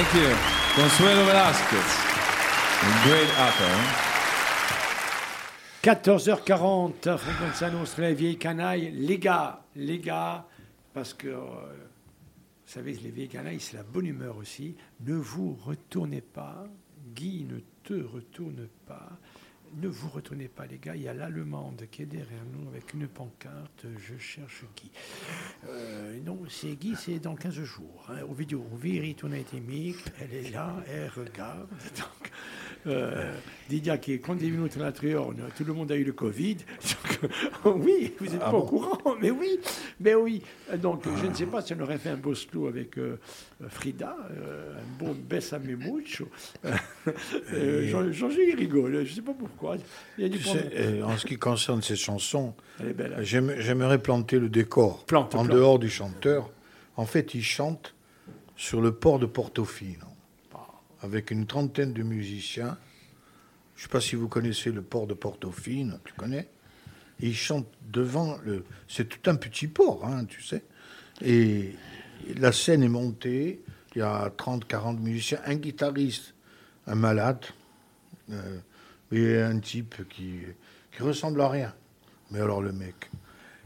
Thank you. Consuelo Velasquez, great actor. 14h40, Fréquence s'annonce les vieilles canailles. Les gars, les gars, parce que euh, vous savez les vieilles canailles, c'est la bonne humeur aussi. Ne vous retournez pas. Guy, ne te retourne pas. Ne vous retournez pas, les gars. Il y a l'Allemande qui est derrière nous avec une pancarte. Je cherche Guy. Euh, non, c'est Guy, c'est dans 15 jours. hein. Au vidéo, au viri, on a été mis. Elle est là, elle regarde. Donc, euh, Didier qui est quand il est venu au Triorne, tout le monde a eu le Covid. Donc, oui, vous n'êtes Ah pas au courant, mais oui, mais oui. Donc, je ne sais pas si on aurait fait un beau slow avec euh, Frida, euh, un bon Bessame mucho. Euh, Jean- Jean-Gilles rigole, je ne sais pas pourquoi. Il y a du Tu bon- sais, euh, en ce qui concerne ces chansons, hein. j'aime- j'aimerais planter le décor. Plante, en plante. dehors du chanteur, en fait, il chante sur le port de Portofino, avec une trentaine de musiciens. Je ne sais pas si vous connaissez le port de Portofino, tu connais Et il chante devant le. C'est tout un petit port, hein, tu sais. Et la scène est montée. Il y a 30, 40 musiciens, un guitariste, un malade, euh, et un type qui, qui ressemble à rien. Mais alors le mec.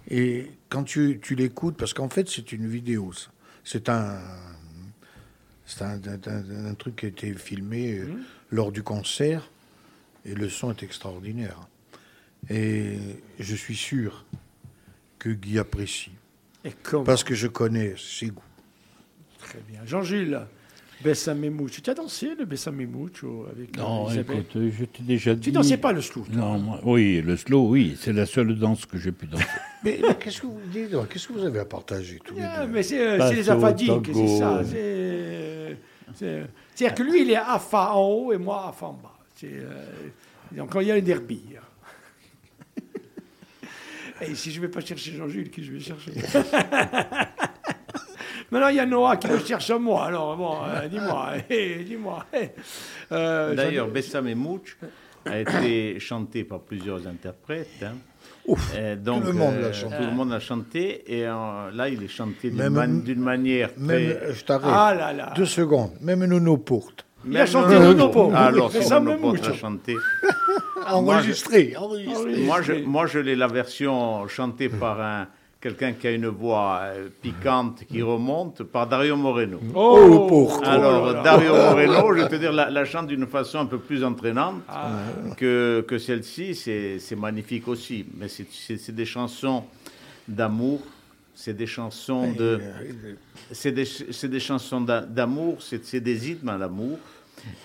Et quand tu, tu l'écoutes, parce qu'en fait c'est une vidéo, ça. c'est un, un, un- un- un truc qui a été filmé euh, lors du concert, et le son est extraordinaire. Et je suis sûr que Guy apprécie, Et comment parce que je connais ses goûts. Très bien. Jean-Gilles, Bessame mucho. Tu as dansé le Bessame mucho avec Non, Isabelle écoute, euh, je t'ai déjà dit. Tu dansais pas le slow toi Non, moi- oui, le slow, oui, c'est la seule danse que j'ai pu danser. Mais, mais qu'est-ce que vous dites Qu'est-ce que vous avez à partager tous les Ah, deux? mais c'est euh, les tango. c'est ça. c'est- C'est-à-dire que lui, il est afa en haut et moi afa en bas. Euh, donc il y a un derby. Et si je ne vais pas chercher Jean-Jules, qui je vais chercher? Maintenant, il y a Noah qui me cherche à moi. Alors, bon, euh, dis-moi, eh, dis-moi. eh. Euh, D'ailleurs, Bessam et Mouch a été chanté par plusieurs interprètes. hein. Ouf, Euh, donc, tout le monde l'a chanté. Tout le monde l'a chanté. Et euh, là, il est chanté d'une Même- man- d'une manière Même, très... je t'arrête. Ah là là. Deux secondes. Même Nono Porte. Il a Même chanté Porte. Porte. Alors, si ça Nono me Porte a chanté. Enregistré. enregistré. Moi, je, moi, je l'ai la version chantée par un quelqu'un qui a une voix euh, piquante qui remonte par Dario Moreno. Oh, pour- Alors, oh. Dario Moreno, je vais te dire, la, la chante d'une façon un peu plus entraînante Ah. que, que celle-ci. C'est c'est magnifique aussi. Mais c'est- des chansons d'amour. C'est des chansons de. C'est des, c'est des chansons d'a- d'amour. C'est des hymnes à l'amour.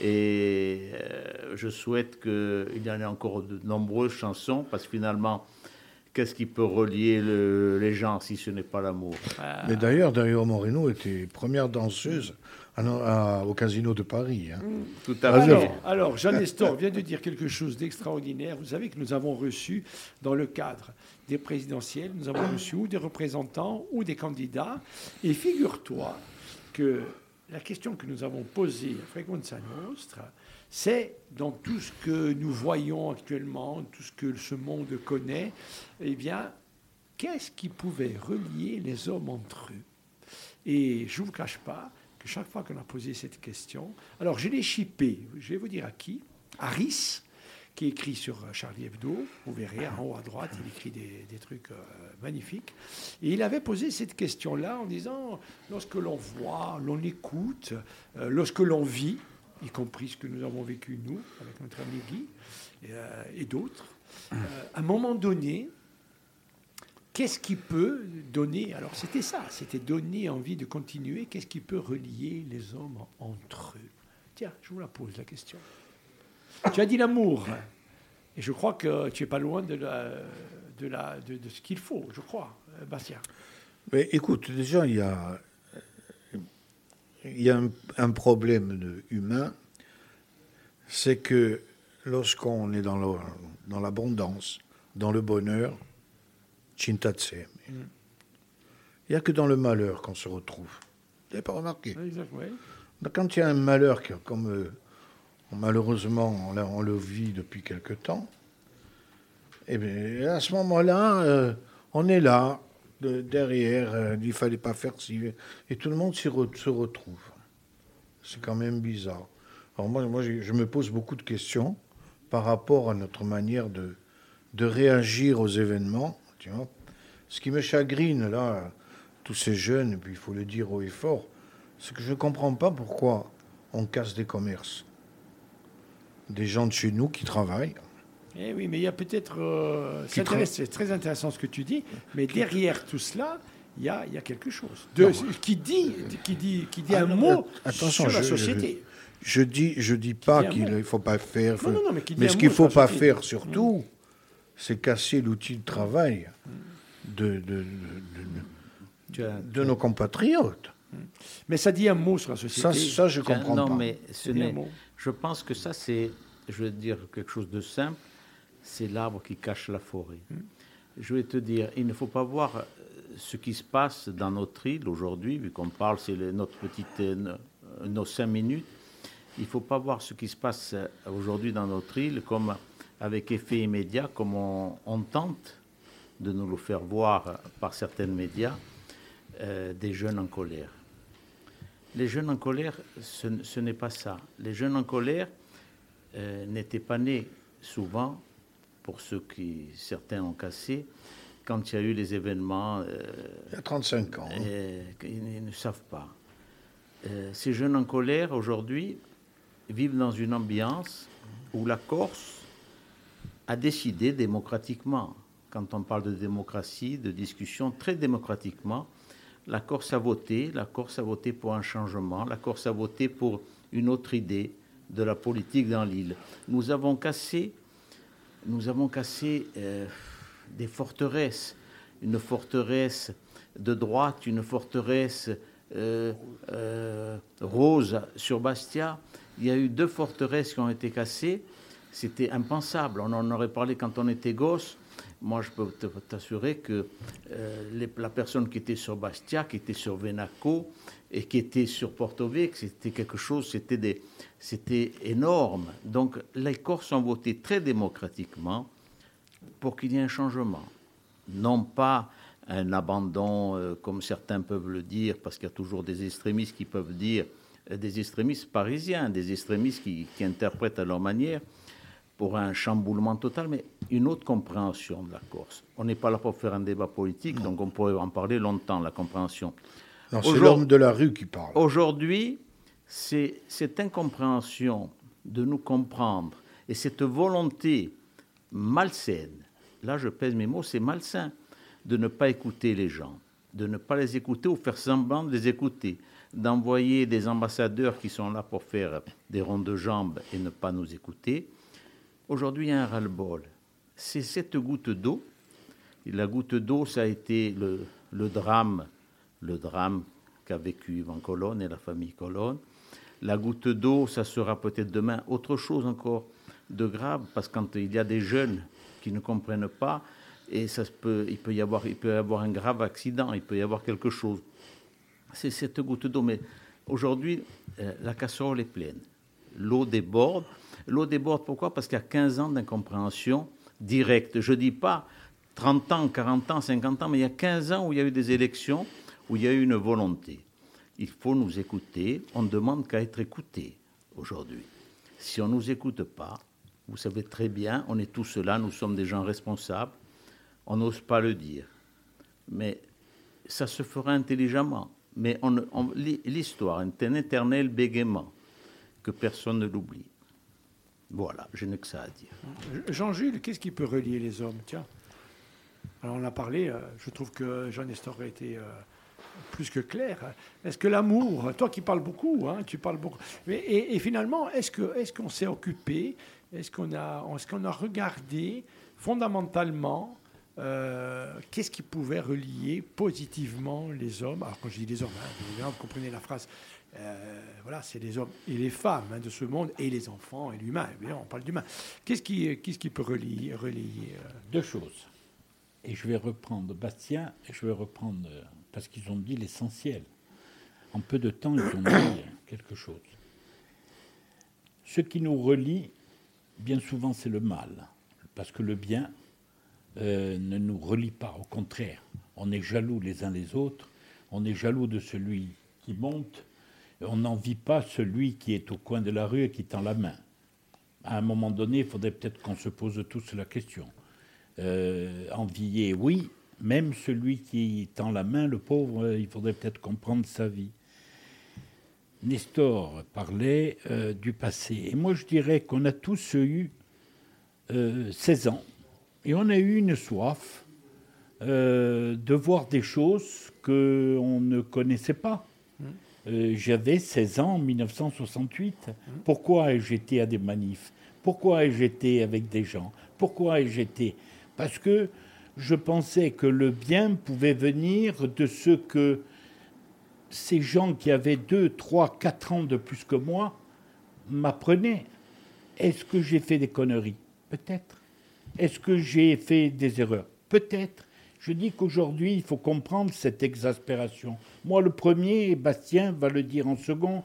Et euh, je souhaite qu'il y en ait encore de nombreuses chansons parce que finalement, qu'est-ce qui peut relier le- les gens si ce n'est pas l'amour? Mais d'ailleurs, Dario Moreno était première danseuse à- à- au Casino de Paris. hein. Tout à Ah, fait. Alors, alors, Jean Nestor vient de dire quelque chose d'extraordinaire. Vous savez que nous avons reçu, dans le cadre des présidentielles, nous avons reçu ou des représentants ou des candidats. Et figure-toi que la question que nous avons posée à Frequenza Nostra, c'est dans tout ce que nous voyons actuellement, tout ce que ce monde connaît, eh bien, qu'est-ce qui pouvait relier les hommes entre eux? Et je ne vous cache pas que chaque fois qu'on a posé cette question, alors je l'ai chippé, je vais vous dire à qui? Harris, qui écrit sur Charlie Hebdo, vous verrez en haut à droite, il écrit des, trucs euh, magnifiques. Et il avait posé cette question-là en disant, lorsque l'on voit, l'on écoute, euh, lorsque l'on vit, y compris ce que nous avons vécu nous, avec notre ami Guy, et, euh, et d'autres, à un moment donné, Qu'est-ce qui peut donner, alors c'était ça, c'était donner envie de continuer, qu'est-ce qui peut relier les hommes entre eux? Tiens, je vous la pose la question. Tu as dit l'amour, et je crois que tu es pas loin de, la, de, la, de, de ce qu'il faut, je crois, Bastien. Mais écoute, déjà, il y a, il y a un, un problème humain, c'est que lorsqu'on est dans l'abondance, dans le bonheur, Chintatse, il n'y a que dans le malheur qu'on se retrouve. Vous n'avez pas remarqué? Exact, ouais. Donc, Quand il y a un malheur, comme euh, malheureusement on, le vit depuis quelque temps, eh bien, à ce moment-là, euh, on est là, de- derrière, euh, il fallait pas faire ci, et tout le monde se retrouve. C'est quand même bizarre. Alors moi, moi je me pose beaucoup de questions par rapport à notre manière de, de réagir aux événements. Tu vois. Ce qui me chagrine, là, tous ces jeunes, et puis il faut le dire haut et fort, c'est que je ne comprends pas pourquoi on casse des commerces. Des gens de chez nous qui travaillent. Eh oui, mais il y a peut-être. euh, c'est très intéressant ce que tu dis, mais derrière tout cela, il y a, il y a quelque chose. De, qui dit, qui dit, qui dit Ah, un non, mot attention, sur la je- je- société. Je dis, je dis pas dit un qu'il ne faut pas faire. Non, non, non, mais dit un ce qu'il ne faut pas société. faire surtout, c'est casser l'outil de travail de, de, de- de nos compatriotes. Mais ça dit un mot sur la société. Ça, ça je comprends non, pas. mais ce n'est. Je pense que ça, c'est, je vais te dire quelque chose de simple, c'est l'arbre qui cache la forêt. Je vais te dire, il ne faut pas voir euh, ce qui se passe dans notre île aujourd'hui, vu qu'on parle, c'est notre petite, euh, no- nos cinq minutes. Il ne faut pas voir ce qui se passe euh, aujourd'hui dans notre île comme avec effet immédiat, comme on, on tente de nous le faire voir euh, par certains médias, euh, des jeunes en colère. Les jeunes en colère, ce, n'est pas ça. Les jeunes en colère euh, n'étaient pas nés souvent, pour ceux qui certains ont cassé, quand il y a eu les événements, euh, Il y a 35 ans. hein. euh, ils, ils ne savent pas. Ces jeunes en colère aujourd'hui vivent dans une ambiance où la Corse a décidé démocratiquement, quand on parle de démocratie, de discussion, très démocratiquement, la Corse a voté, la Corse voté pour un changement, la Corse a voté pour une autre idée de la politique dans l'île. Nous avons cassé, nous avons cassé euh, des forteresses, une forteresse de droite, une forteresse euh, euh, rose sur Bastia. Il y a eu deux forteresses qui ont été cassées. C'était impensable. On en aurait parlé quand on était gosse. Moi, je peux t'assurer que euh, la personne qui était sur Bastia, qui était sur Venaco et qui était sur Porto Vecchio, c'était quelque chose, c'était énorme. Donc, les Corses ont voté très démocratiquement pour qu'il y ait un changement. Non pas un abandon, euh, comme certains peuvent le dire, parce qu'il y a toujours des extrémistes qui peuvent dire, euh, des extrémistes parisiens, des extrémistes qui, qui interprètent à leur manière, pour un chamboulement total, mais une autre compréhension de la Corse. On n'est pas là pour faire un débat politique, donc on pourrait en parler longtemps, la compréhension. Non, c'est l'homme de la rue qui parle. Aujourd'hui, c'est cette incompréhension de nous comprendre et cette volonté malsaine, là je pèse mes mots, c'est malsain, de ne pas écouter les gens, de ne pas les écouter ou faire semblant de les écouter, d'envoyer des ambassadeurs qui sont là pour faire des ronds de jambes et ne pas nous écouter. Aujourd'hui, il y a un ras-le-bol. C'est cette goutte d'eau. La goutte d'eau, ça a été le, drame, le drame qu'a vécu Yvan Colonne et la famille Colonne. La goutte d'eau, ça sera peut-être demain autre chose encore de grave, parce que quand il y a des jeunes qui ne comprennent pas, et ça peut, il peut y avoir, il peut y avoir un grave accident, il peut y avoir quelque chose. C'est cette goutte d'eau. Mais aujourd'hui, euh, la casserole est pleine. L'eau déborde. L'eau déborde pourquoi? Parce qu'il y a 15 ans d'incompréhension directe. Je ne dis pas 30 ans, 40 ans, 50 ans, mais il y a 15 ans où il y a eu des élections, où il y a eu une volonté. Il faut nous écouter. On ne demande qu'à être écouté aujourd'hui. Si on ne nous écoute pas, vous savez très bien, on est tous là, nous sommes des gens responsables. On n'ose pas le dire. Mais ça se fera intelligemment. Mais l'histoire est un éternel bégaiement que personne ne l'oublie. Voilà, je n'ai que ça à dire. Jean-Jules, qu'est-ce qui peut relier les hommes? Tiens. Alors on a parlé, euh, je trouve que Jean Nestor a été euh, plus que clair. Est-ce que l'amour, toi qui parles beaucoup, hein, tu parles beaucoup, et, finalement, est-ce qu'on s'est occupé, est-ce qu'on a, regardé fondamentalement euh, qu'est-ce qui pouvait relier positivement les hommes? Alors quand je dis les hommes, hein, vous comprenez la phrase. Euh, voilà, c'est les hommes et les femmes hein, de ce monde et les enfants et l'humain. On parle d'humain. Qu'est-ce qui, qu'est-ce qui peut relier, relier euh, Deux choses. Et je vais reprendre Bastien et je vais reprendre, euh, parce qu'ils ont dit l'essentiel. En peu de temps, ils ont dit quelque chose. Ce qui nous relie, bien souvent, c'est le mal. Parce que le bien euh, ne nous relie pas. Au contraire, on est jaloux les uns les autres. On est jaloux de celui qui monte on n'envie pas celui qui est au coin de la rue et qui tend la main. À un moment donné, il faudrait peut-être qu'on se pose tous la question. Euh, envier, oui, même celui qui tend la main, le pauvre, euh, il faudrait peut-être comprendre sa vie. Nestor parlait euh, du passé. Et moi, je dirais qu'on a tous eu 16 ans. Et on a eu une soif de voir des choses qu'on ne connaissait pas. Mmh. J'avais 16 ans en 1968. Mmh. Pourquoi ai-je été à des manifs? Pourquoi ai-je été avec des gens? Pourquoi ai-je été? Parce que je pensais que le bien pouvait venir de ce que ces gens qui avaient 2, 3, 4 ans de plus que moi m'apprenaient. Est-ce que j'ai fait des conneries? Peut-être. Est-ce que j'ai fait des erreurs? Peut-être. Je dis qu'aujourd'hui, il faut comprendre cette exaspération. Moi, le premier, Bastien va le dire en second,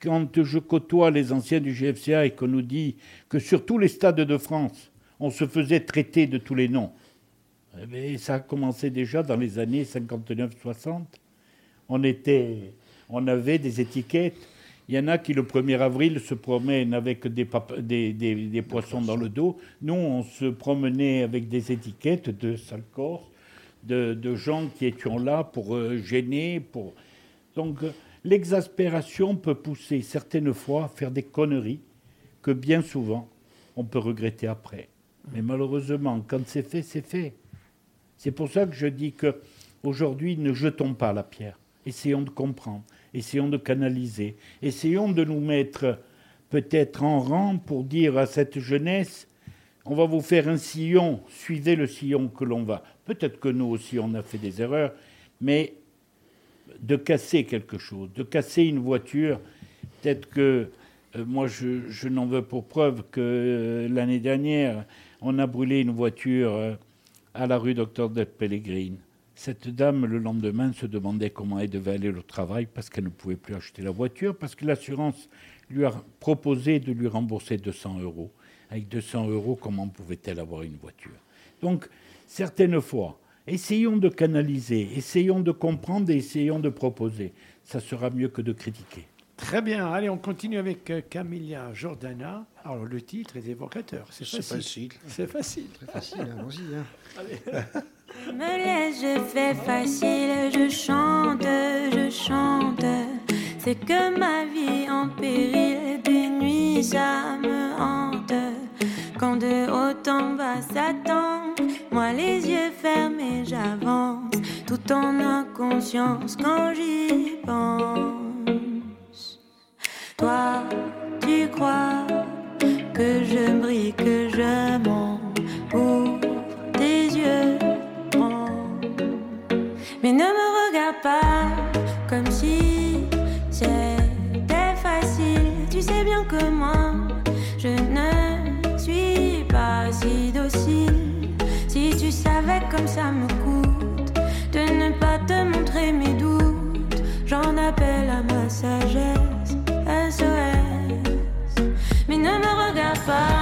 quand je côtoie les anciens du GFCA et qu'on nous dit que sur tous les stades de France, on se faisait traiter de tous les noms. Mais ça a commencé déjà dans les années 59-60. On, on avait des étiquettes. Il y en a qui, le 1er avril, se promènent avec des, des, poissons dans le dos. Nous, on se promenait avec des étiquettes de sale de, gens qui étions là pour euh, gêner. Pour... Donc, l'exaspération peut pousser certaines fois à faire des conneries que bien souvent, on peut regretter après. Mais malheureusement, quand c'est fait, c'est fait. C'est pour ça que je dis que aujourd'hui, ne jetons pas la pierre. Essayons de comprendre, essayons de canaliser, essayons de nous mettre peut-être en rang pour dire à cette jeunesse on va vous faire un sillon, suivez le sillon que l'on va. Peut-être que nous aussi on a fait des erreurs, mais de casser quelque chose, de casser une voiture, peut-être que euh, moi je, n'en veux pour preuve que euh, l'année dernière on a brûlé une voiture. Euh, à la rue Docteur de Pellegrine. Cette dame, le lendemain, se demandait comment elle devait aller au travail parce qu'elle ne pouvait plus acheter la voiture, parce que l'assurance lui a proposé de lui rembourser 200 euros. Avec 200 euros, comment pouvait-elle avoir une voiture? Donc, certaines fois, essayons de canaliser, essayons de comprendre et essayons de proposer. Ça sera mieux que de critiquer. Très bien, allez, on continue avec euh, Camilla Jordana. Alors, le titre est évocateur, c'est facile. C'est facile. C'est facile, allons-y. Hein. Me laisse, je fais facile, je chante, je chante. C'est que ma vie en péril, des nuits, ça me hante. Quand de haut en bas s'attend, moi les yeux fermés, j'avance, tout en inconscience quand j'y pense. Toi, tu crois que je brille, que je mens pour tes yeux Mais ne me regarde pas comme si c'était facile. Tu sais bien que moi, je ne si docile. Si tu savais comme ça me coûte de ne pas te montrer mes doutes, j'en appelle à ma sagesse. Mais ne me regarde pas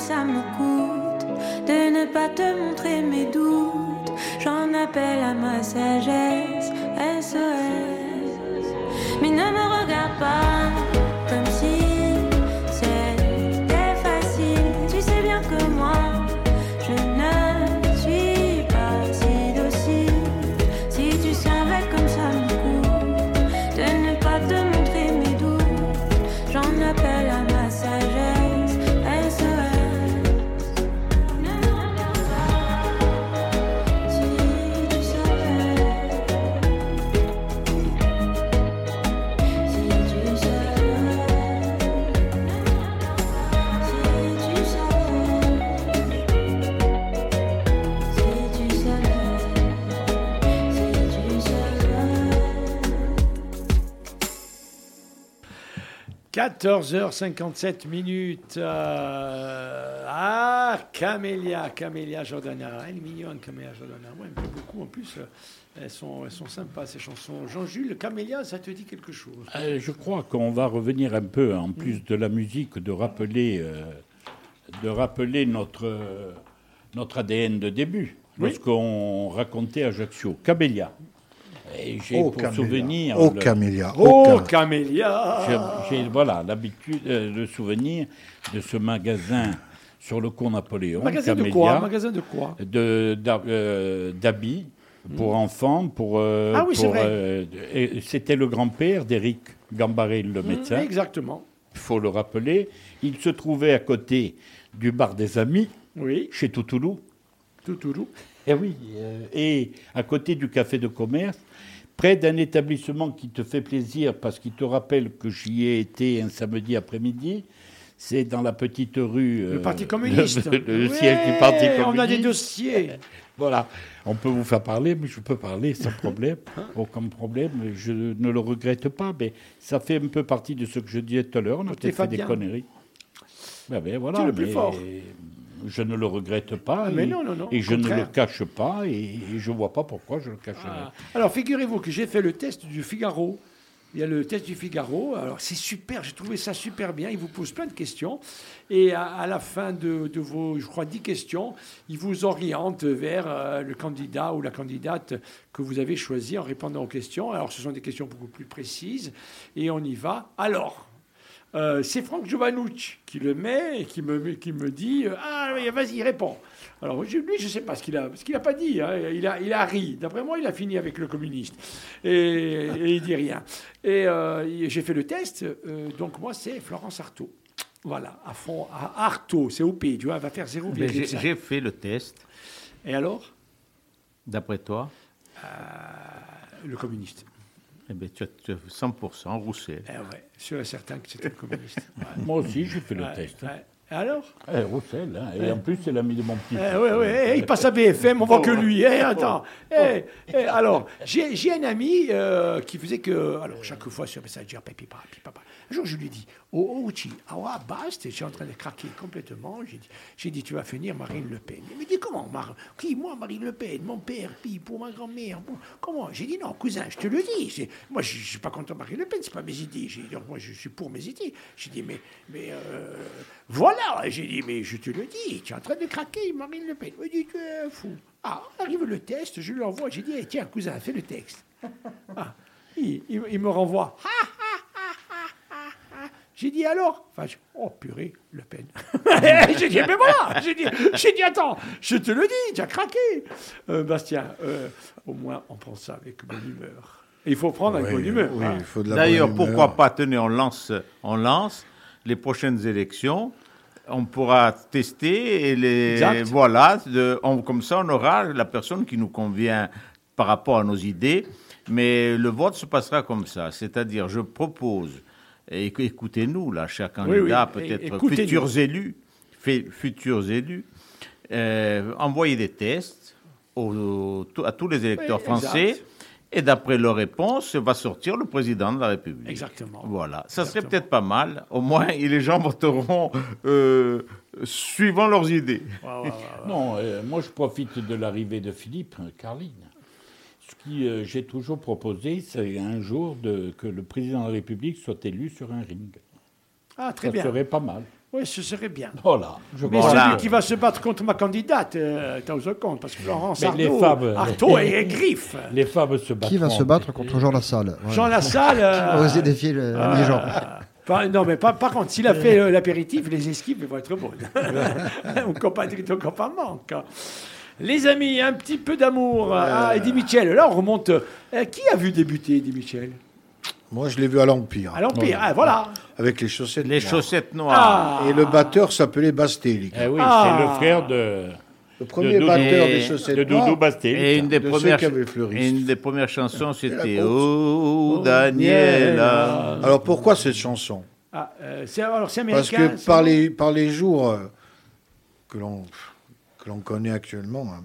ça me coûte de ne pas te montrer mes doutes, j'en appelle à ma sagesse SOS. Mais ne me regarde pas 14h57 minutes. euh, ah, Camélia, Camélia Jordana. Elle est mignonne, Camélia Jordana. Ouais, elle me plaît beaucoup. En plus, euh, elles sont, elles sont sympas, ces chansons. Jean-Jules, Camélia, ça te dit quelque chose? Euh, je crois qu'on va revenir un peu, en plus de la musique, de rappeler, euh, de rappeler notre, notre ADN de début, Oui. lorsqu'on racontait Ajaccio. Camélia. Et j'ai Oh, pour Camélia. souvenir. Oh, le- Camélia. Oh, Oh, Cam- Camélia j'ai- voilà, l'habitude, euh, le souvenir de ce magasin sur le cours Napoléon. Magasin de Camélia, quoi Magasin de quoi euh, d'habits pour enfants, pour. euh, Ah oui, c'est vrai. euh, et C'était le grand-père d'Éric Gambaré, le médecin. Mmh, Exactement. Il faut le rappeler. Il se trouvait à côté du bar des Amis, Oui, chez Toutoulou. Toutoulou. Et oui. euh, et à côté du café de commerce, près d'un établissement qui te fait plaisir parce qu'il te rappelle que j'y ai été un samedi après-midi. C'est dans la petite rue. Le euh, Parti communiste. Le, le Ouais, siège du Parti communiste. On a des dossiers. Voilà. On peut vous faire parler, mais je peux parler sans problème. Aucun problème. Je ne le regrette pas, mais ça fait un peu partie de ce que je disais tout à l'heure. On a peut-être fait des conneries. Ben, ben, voilà, Tu es le plus mais fort. Je ne le regrette pas. Ah, mais et, non, non, non, Et au je ne le cache pas, et, et je ne vois pas pourquoi je le cacherais. Ah. Alors, figurez-vous que j'ai fait le test du Figaro. Il y a le test du Figaro. Alors, c'est super. J'ai trouvé ça super bien. Il vous pose plein de questions. Et à, à la fin de, de vos, je crois, 10 questions, il vous oriente vers euh, le candidat ou la candidate que vous avez choisi en répondant aux questions. Alors, ce sont des questions beaucoup plus précises. Et on y va. Alors, euh, c'est Franck Giovannucci qui le met et qui me, qui me dit euh, Ah, oui, vas-y, réponds. Alors, lui, je ne sais pas ce qu'il a, ce qu'il a pas dit. hein. Il, a, il a ri. D'après moi, il a fini avec le communiste. Et, et il dit rien. Et euh, j'ai fait le test. donc, moi, c'est Florence Artaud. Voilà, à fond. À Artaud, c'est pays, tu vois, elle va faire Mais j'ai 0,5. j'ai fait le test. Et alors? D'après toi, Le communiste. Eh ben, tu as tu as 100% Roussel. Eh ouais, sûr et certain que c'était communiste. Ouais. Moi aussi, j'ai fait le Ouais, test. ouais. Alors? Eh, Roussel, hein, et en plus, c'est l'ami de mon petit. Eh, ouais, ouais, eh, il passe à BFM, on voit que lui. Eh, attends. Eh, eh, alors, j'ai j'ai un ami euh, qui faisait que. Alors, chaque fois sur Messenger, papi, papa. Un jour, je lui dis Oh, oh, Chi, ah, basta, je suis en train de craquer complètement. J'ai dit, j'ai dit Tu vas finir Marine Le Pen. Il me dit Comment Mar Qui Moi, Marine Le Pen, mon père, puis pour ma grand-mère. bon, comment? J'ai dit Non, cousin, je te le dis. Moi, je ne suis pas contre Marine Le Pen, c'est pas mes idées. J'ai dit Donc, moi, je suis pour mes idées. J'ai dit Mais, mais euh, voilà. J'ai dit Mais je te le dis, tu es en train de craquer Marine Le Pen. Il me dit Tu es fou. Ah, arrive le test, je lui envoie. J'ai dit Eh, Tiens, cousin, fais le texte. Ah, il, il- il me renvoie. J'ai dit alors? Enfin, je- Oh purée, Le Pen. j'ai dit Mais voilà J'ai dit, j'ai dit Attends, je te le dis, tu as craqué. Euh, Bastien, euh, au moins on prend ça avec bonne humeur. Et il faut prendre avec bonne humeur. oui, hein. D'ailleurs, pourquoi pas, tenez, on lance, on lance les prochaines élections. On pourra tester et les Exact. voilà. de- on- comme ça, on aura la personne qui nous convient par rapport à nos idées. Mais le vote se passera comme ça, c'est-à-dire, je propose. Et écoutez-nous, là, chers candidats, oui, peut-être futurs élus, futurs élus, euh, envoyez des tests à tous les électeurs Oui, français. exact. Et d'après leurs réponses, va sortir le président de la République. Exactement. Voilà. Ça serait peut-être pas mal. Au moins, et les gens voteront euh, suivant leurs idées. Ouais, ouais, ouais, ouais. Non, euh, moi, je profite de l'arrivée de Philippe, euh, Carline. ce que euh, j'ai toujours proposé, c'est un jour de, que le président de la République soit élu sur un ring. Ah, très Ça bien. serait pas mal. Oui, ce serait bien. Voilà. Je Mais Voilà. celui qui va se battre contre ma candidate, euh, au compte, parce que Florence Mais Arnaud, les femmes, Artaud et griffe. Les femmes se battent. Qui va se battre contre Jean Lassalle Voilà. Jean Lassalle. Qui va euh, oser défier le- les gens. Pas- non, mais pas, par contre, s'il a fait euh, l'apéritif, les esquives vont être bonnes. on compatit, on pas manque. Les amis, un petit peu d'amour. Ah, Eddie Mitchell, là, on remonte. Euh, qui a vu débuter Eddie Mitchell? Moi, je l'ai vu à l'Empire. À l'Empire, ah, voilà. Avec les chaussettes. Les noires. chaussettes noires. Ah, Et le batteur s'appelait Bastelli. Eh oui, Ah. c'est le frère de, Le premier batteur Et- des chaussettes de Doudou noires. Bastel. Et une des, de premières, et une des premières chansons, c'était Oh, Oh, Daniela. Alors pourquoi cette chanson? Ah, euh, c'est, alors, c'est Parce américain. que par les, par les jours euh, que l'on que l'on connaît actuellement, hein,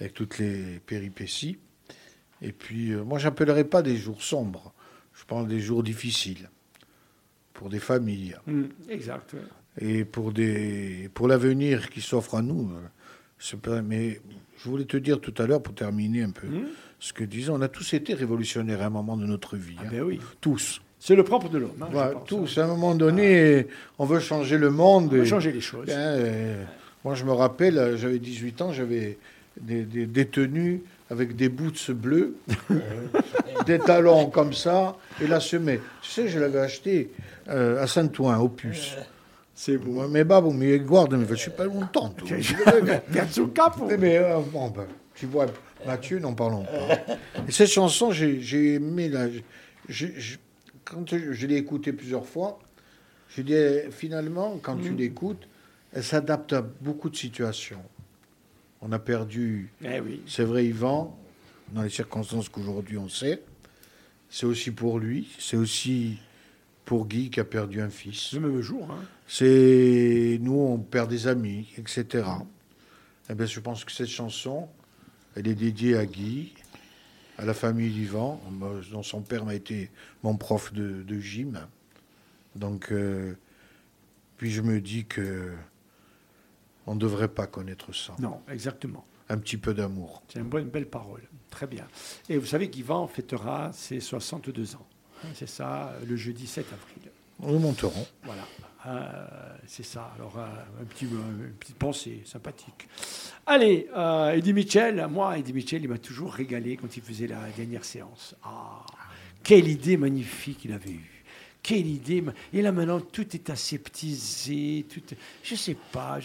avec toutes les péripéties, et puis euh, moi j'appellerais pas des jours sombres, parle des jours difficiles pour des familles Hum, exact. et pour des pour l'avenir qui s'offre à nous. euh, mais je voulais te dire tout à l'heure pour terminer un peu Hum. ce que disons, on a tous été révolutionnaires à un moment de notre vie, Ah, hein. ben oui. tous. C'est le propre de l'homme. hein, pense, tous. hein. À un moment donné, on veut changer le monde. On changer les choses. Hein, euh, moi, je me rappelle, j'avais 18 ans, j'avais des, tenues avec des boots bleus, euh, des talons comme ça, et la semelle. Tu sais, je l'avais acheté euh, à Saint-Ouen, au puce. C'est beau. Mais babou, mais guarde, mais je suis pas longtemps. toi. Perso capo. Mais, euh, bon, ben, tu vois, Mathieu, n'en parlons pas. Et cette chanson, j'ai aimé la. quand je, je l'ai écoutée plusieurs fois, je dis eh, finalement, quand tu l'écoutes, elle s'adapte à beaucoup de situations. On a perdu, Eh oui. c'est vrai, Yvan, dans les circonstances qu'aujourd'hui on sait. C'est aussi pour lui, c'est aussi pour Guy qui a perdu un fils. Le même jour. Hein. C'est nous, on perd des amis, etc. Eh bien, je pense que cette chanson, elle est dédiée à Guy, à la famille d'Yvan, dont son père m'a été mon prof de, de gym. Donc, euh, puis je me dis que on ne devrait pas connaître ça. Non, exactement. Un petit peu d'amour. C'est une bonne, belle parole. Très bien. Et vous savez qu'Yvan fêtera ses 62 ans. Hein, C'est ça, le jeudi 7 avril. Nous monterons. Voilà. Euh, c'est ça. Alors, euh, un petit, euh, une petite pensée sympathique. Allez, Eddie Mitchell. Moi, Eddie Mitchell, il m'a toujours régalé quand il faisait la dernière séance. Ah, quelle idée magnifique il avait eue. Quelle idée. Et là, maintenant, tout est aseptisé. Tout, je sais pas.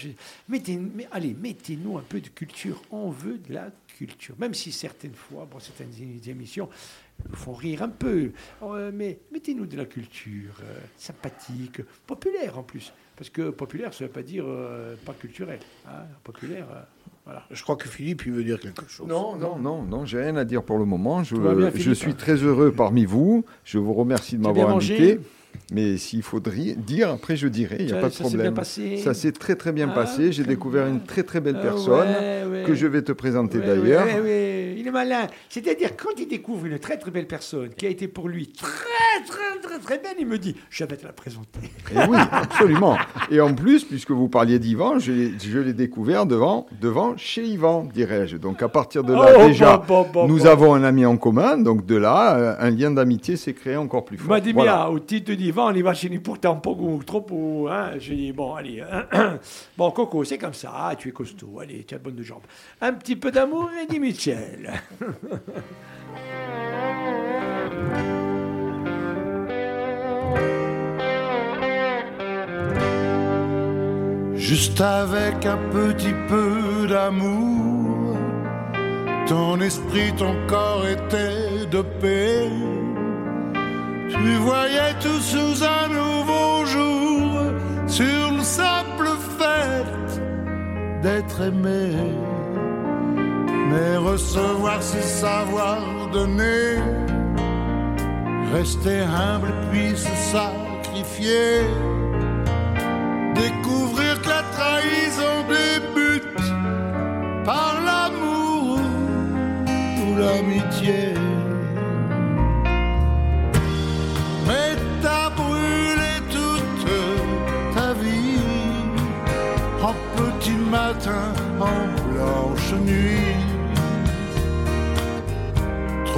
mettez, mais, allez, mettez-nous un peu de culture. On veut de la culture. Même si certaines fois, bon, certaines émissions nous font rire un peu. Euh, mais mettez-nous de la culture euh, sympathique, populaire en plus. Parce que populaire, ça ne veut pas dire euh, pas culturel. hein. Populaire, voilà. Je crois que Philippe, il veut dire quelque chose. Non, non, non, non, j'ai rien à dire pour le moment. Je, bien, suis très heureux parmi vous. Je vous remercie de m'avoir invité. Mais s'il faudrait dire, après je dirai, il n'y a Ça- pas de ça s'est bien problème. passé Ça s'est très très bien Ah, passé. J'ai découvert bien. une très très belle Ah personne ouais, ouais. que je vais te présenter Ouais, d'ailleurs. Il malin. C'est-à-dire, quand il découvre une très très belle personne qui a été pour lui très très très très belle, il me dit Je vais te la présenter. Et oui, absolument. Et en plus, puisque vous parliez d'Yvan, je l'ai- je l'ai découvert devant, devant chez Yvan, dirais-je. Donc à partir de là, Oh, déjà, bon, bon, bon, nous avons un ami en commun. Donc de là, euh, un lien d'amitié s'est créé encore plus fort. M'a dit, Voilà. bien, au titre d'Ivan, on y va chez nous pourtant pas trop. Hein. J'ai dit, bon, allez. bon, Coco, c'est comme ça. Ah, tu es costaud. Allez, tu as de jambes. Un petit peu d'amour, Eddie Mitchell. Juste avec un petit peu d'amour, ton esprit, ton corps étaient de paix. Tu voyais tout sous un nouveau jour, sur le simple fait d'être aimé. Mais recevoir, c'est savoir donner, rester humble puis se sacrifier. Découvrir que la trahison débute par l'amour ou l'amitié. Mais t'as brûlé toute ta vie en petit matin, en blanche nuit.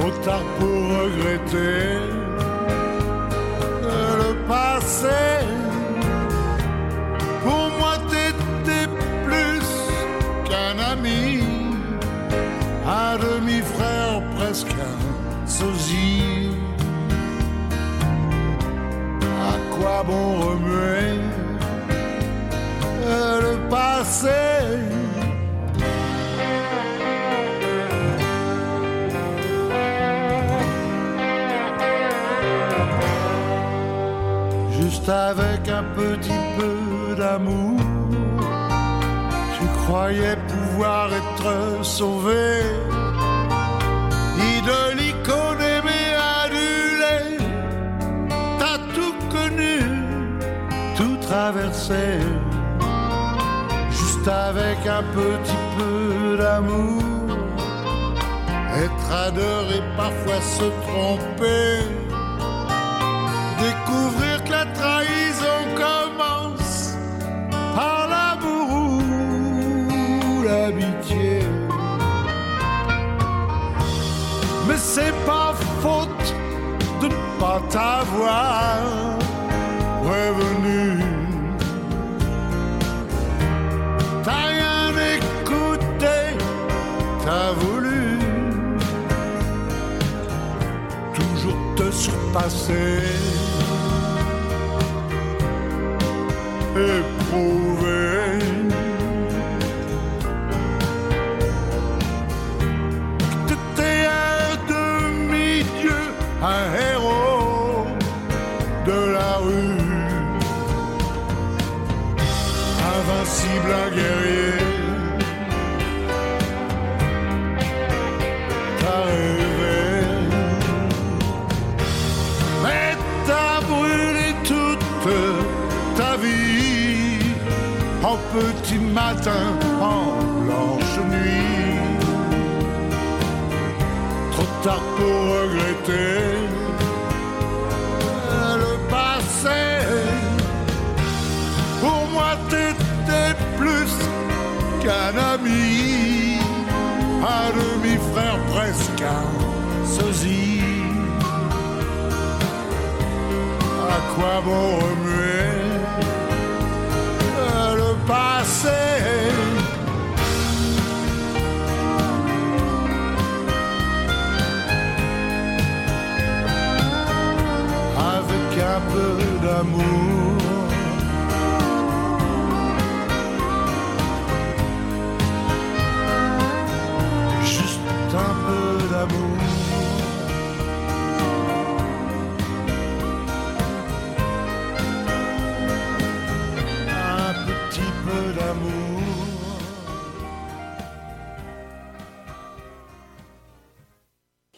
Trop tard pour regretter le passé. Juste avec un petit peu d'amour, tu croyais pouvoir être sauvé. Idole, icône, aimé, adulé, t'as tout connu, tout traversé. Juste avec un petit peu d'amour, être adoré, parfois se tromper découvrir la trahison commence par l'amour ou l'amitié. Mais c'est pas faute de ne pas t'avoir prévenu. T'as rien écouté, t'as voulu toujours te surpasser. éprouvée. En blanche nuit. Trop tard pour regretter le passé. Pour moi, t'étais plus qu'un ami, un demi-frère presque un sosie. À quoi bon remuer Avec un peu d'amour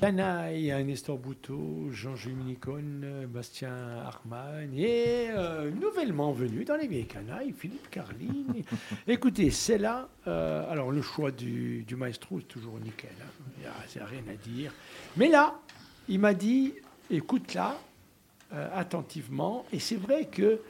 Canaille, Nestor Bouteau, Jean-Jules Nicone, euh, Bastien Harman et euh, nouvellement venu dans les vieilles canailles, Philippe Carline. Écoutez, c'est là, euh, alors le choix du, du maestro est toujours nickel, hein. il n'y a rien à dire. Mais là, il m'a dit, écoute là, euh, attentivement, et c'est vrai que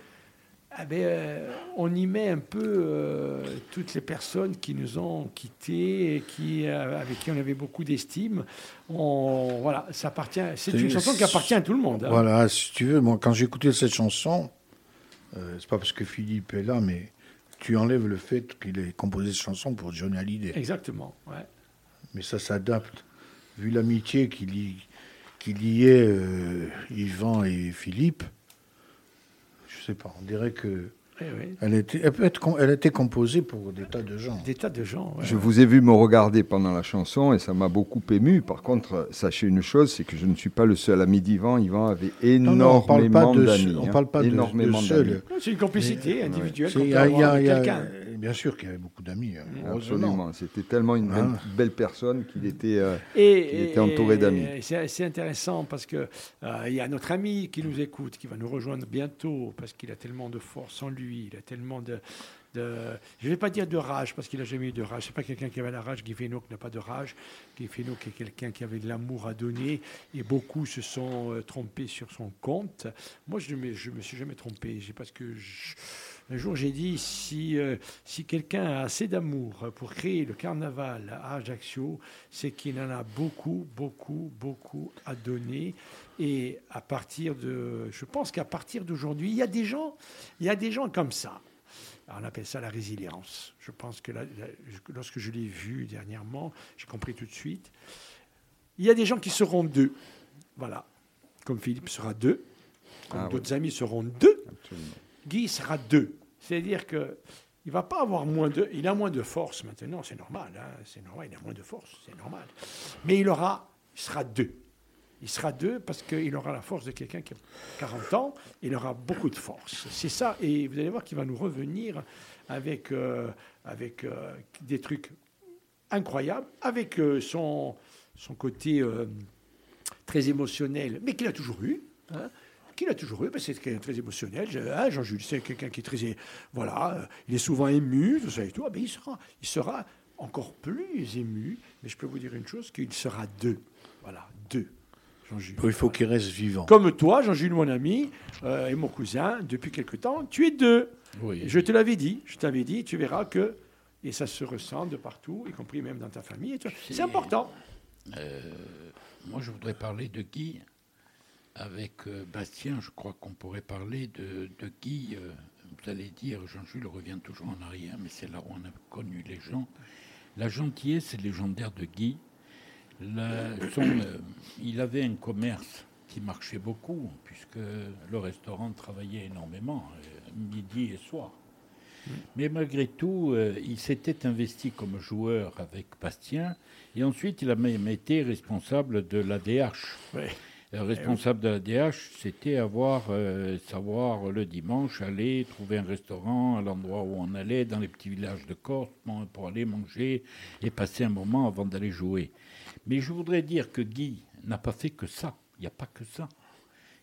ah ben, euh, on y met un peu euh, toutes les personnes qui nous ont quittés et qui, euh, avec qui on avait beaucoup d'estime. On- Voilà, ça appartient. C'est une chanson qui appartient à tout le monde. hein. Voilà, si tu veux, moi, quand j'ai écouté cette chanson, euh, c'est pas parce que Philippe est là, mais tu enlèves le fait qu'il ait composé cette chanson pour Johnny Hallyday. Exactement. ouais. Mais ça s'adapte. Vu l'amitié qu'il y, qu'il y ait euh, Yvan et Philippe, sais pas, on dirait que Oui. elle, était, elle, peut être, elle a été composée pour des tas de gens. Des tas de gens. ouais. Je vous ai vu me regarder pendant la chanson et ça m'a beaucoup ému. Par contre, sachez une chose, c'est que je ne suis pas le seul ami d'Yvan. Yvan avait on parle énormément pas de, d'amis. on hein. parle pas de, seul. C'est une complicité individuelle qu'on il y peut a- quelqu'un. Bien sûr qu'il y avait beaucoup d'amis. hein. Absolument. C'était tellement une belle, Hein. belle personne qu'il était, euh, Et, qu'il et- était entouré d'amis. C'est intéressant parce que euh, il y a notre ami qui nous écoute, qui va nous rejoindre bientôt parce qu'il a tellement de force en lui, il a tellement de, je ne vais pas dire de rage parce qu'il n'a jamais eu de rage. C'est pas quelqu'un qui avait la rage. Guy Fénoc n'a pas de rage. Guy Fénoc est quelqu'un qui avait de l'amour à donner et beaucoup se sont euh, trompés sur son compte. Moi, je me, suis jamais trompé. Que Un jour, j'ai dit si, euh, si quelqu'un a assez d'amour pour créer le carnaval à Ajaccio, c'est qu'il en a beaucoup, beaucoup, beaucoup à donner. Et à partir de. Je pense qu'à partir d'aujourd'hui, il y a des gens, il y a des gens comme ça. On appelle ça la résilience. Je pense que la- la- lorsque je l'ai vu dernièrement, j'ai compris tout de suite. Il y a des gens qui seront deux. Voilà. Comme Philippe sera deux. Comme Ah d'autres amis seront deux. Absolument. Guy sera deux. C'est-à-dire que il va pas avoir moins de. Il a moins de force maintenant, c'est normal. hein, c'est normal, il a moins de force, c'est normal. Mais il aura, il sera deux. Il sera deux parce qu'il aura la force de quelqu'un qui a 40 ans. Il aura beaucoup de force. C'est ça. Et vous allez voir qu'il va nous revenir avec, euh, avec euh, des trucs incroyables, avec euh, son, son côté très émotionnel, mais qu'il a toujours eu. hein, qu'il a toujours eu, parce que c'est quelqu'un très émotionnel. Hein, Jean-Jules, c'est quelqu'un qui est très. Voilà, il est souvent ému, tout ça et tout. Ah, ben, il, sera, il sera encore plus ému, mais je peux vous dire une chose qu'il sera deux. Voilà, deux. Il faut qu'il reste vivant. Comme toi, Jean-Jules, mon ami, euh, et mon cousin, depuis quelque temps, tu es deux. Oui. Je te l'avais dit, je t'avais dit, tu verras que, et ça se ressent de partout, y compris même dans ta famille. C'est important. Euh, moi, je voudrais parler de Guy. Avec euh, Bastien, je crois qu'on pourrait parler de, de Guy. vous allez dire, Jean-Jules revient toujours en arrière, mais c'est là où on a connu les gens. La gentillesse légendaire de Guy. Son, euh, il avait un commerce qui marchait beaucoup, puisque le restaurant travaillait énormément, euh, midi et soir. Mais malgré tout, euh, il s'était investi comme joueur avec Bastien, et ensuite il a même été responsable de l'ADH. Ouais. Responsable de l'ADH, c'était avoir, savoir le dimanche, aller trouver un restaurant à l'endroit où on allait, dans les petits villages de Corse, pour aller manger et passer un moment avant d'aller jouer. Mais je voudrais dire que Guy n'a pas fait que ça. Il n'y a pas que ça.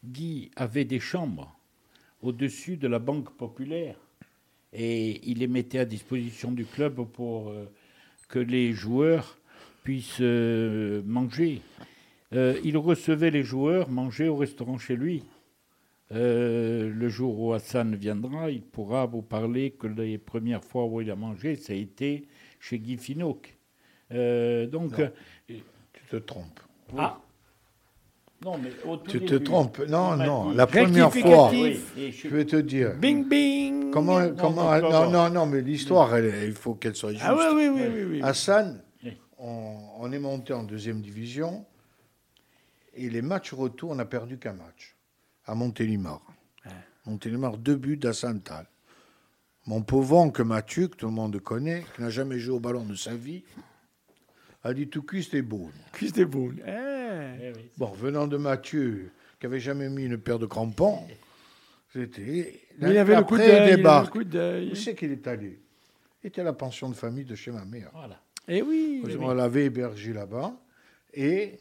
Guy avait des chambres au-dessus de la Banque populaire et il les mettait à disposition du club pour euh, que les joueurs puissent euh, manger. Euh, il recevait les joueurs manger au restaurant chez lui. Le jour où Hassan viendra, il pourra vous parler que les premières fois où il a mangé, ça a été chez Guy Finoc. Donc, te trompes. Ah, non, mais au tout Tu te trompes. Non, non. dit- La première fois. Oui, je vais te dire. bing bing. Comment, Non, comment, non, non, non, non, non, mais l'histoire, elle- il faut qu'elle soit juste. Ah oui, oui, oui, oui. oui. Hassan, Oui. on, on est monté en deuxième division et les matchs retour, on n'a perdu qu'un match à Montélimar. Montélimar, deux buts d'Hassan Tal. Mon pauvre oncle Mathieu, que tout le monde connaît, qui n'a jamais joué au ballon de sa vie, a dit tout cuit, c'était beau. Cuisse des boules. Eh. Eh oui. Bon, venant de Mathieu, qui avait jamais mis une paire de crampons, c'était. Mais il avait le coup Après, d'œil. il avait le débarque. coup d'œil. Où c'est qu'il est allé? Il était à la pension de famille de chez ma mère. Voilà. Eh oui. On oui. l'avait hébergé là-bas. Et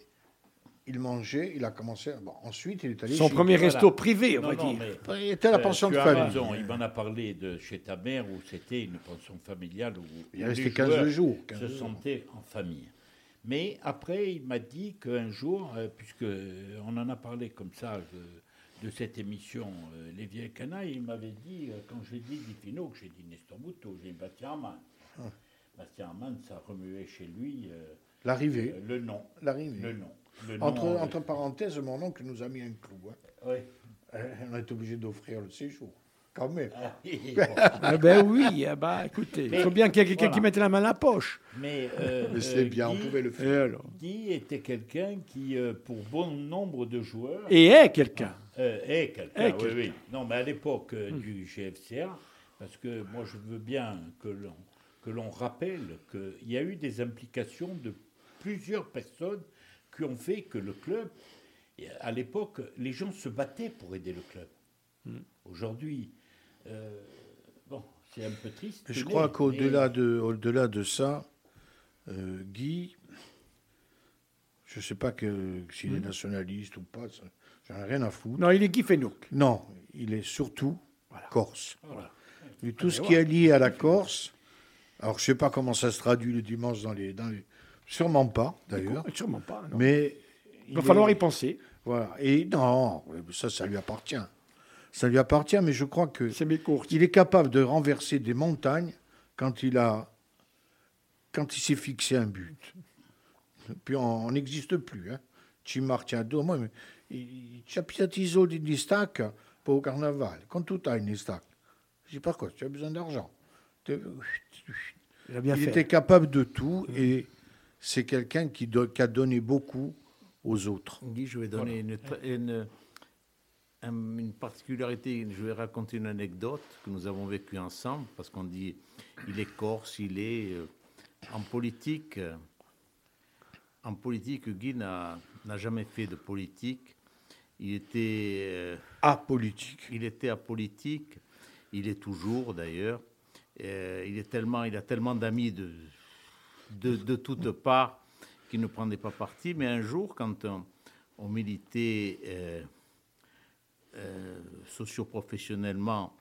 il mangeait, il a commencé. Bon, ensuite, il est allé. Son chez- premier Voilà. resto privé, on Non, va non, dire. mais- Il était à la Euh, pension tu de as famille. raison, il m'en a parlé de chez ta mère où c'était une pension familiale où, Il restait les 15 joueurs jours, 15 se jours. sentaient en famille. Mais après, il m'a dit qu'un jour, euh, puisque euh, on en a parlé comme ça de, de cette émission euh, Les Vieilles Canailles, il m'avait dit, euh, quand j'ai dit Guy Finot, que j'ai dit Nestor Bouteau, j'ai dit Bastien Hamann. Ah. Bastien Hamann, ça remuait chez lui euh, L'arrivée. euh, le nom. L'arrivée. Le nom. Entre, euh, parenthèses, mon oncle nous a mis un clou. hein. ouais. Euh, On est obligé d'offrir le séjour. Quand même. Ah, bon. Ah ben oui, ah bah écoutez, il faut bien qu'il y ait quelqu'un Voilà. qui mette la main à la poche. Mais, euh, Mais c'est euh, bien, on pouvait le Et faire. alors Guy était quelqu'un qui, euh, pour bon nombre de joueurs, Et est quelqu'un. euh, est quelqu'un, oui, oui. Non, mais à l'époque euh, du GFCA, parce que moi je veux bien que l'on que l'on rappelle qu'il y a eu des implications de plusieurs personnes qui ont fait que le club, à l'époque, les gens se battaient pour aider le club. Aujourd'hui, euh, bon, c'est un peu triste. Je crois qu'au-delà mais- de, de ça, euh, Guy, je ne sais pas que, s'il est nationaliste ou pas, j'en ai rien à foutre. Non, il est Guy Fenouk. Non, il est surtout corse. Voilà. Et tout ce qui est lié à la Corse, alors je ne sais pas comment ça se traduit le dimanche dans les... Dans les sûrement pas, d'ailleurs. Sûrement pas. non. Mais il va est- falloir y penser. Voilà. Et non, ça, ça lui appartient. ça lui appartient, mais je crois que C'est mes il est capable de renverser des montagnes quand il a, quand il s'est fixé un but. Puis on n'existe plus. Hein. Ci moi, piato i soldi di stacca pour au carnaval. Quand tout a une stack, je sais pas quoi, tu as besoin d'argent. Il a bien il était capable de tout et c'est quelqu'un qui, do- qui a donné beaucoup aux autres. Guy, je vais donner une, particularité. Je vais raconter une anecdote que nous avons vécue ensemble, parce qu'on dit il est corse, il est. euh, en politique, euh, en politique, Guy n'a n'a jamais fait de politique. Il était. euh, Apolitique. il était apolitique, il est toujours d'ailleurs. Euh, il, est tellement, il a tellement d'amis de, de, de toutes parts qu'il ne prenait pas parti. Mais un jour, quand on, on militait euh, euh, socioprofessionnellement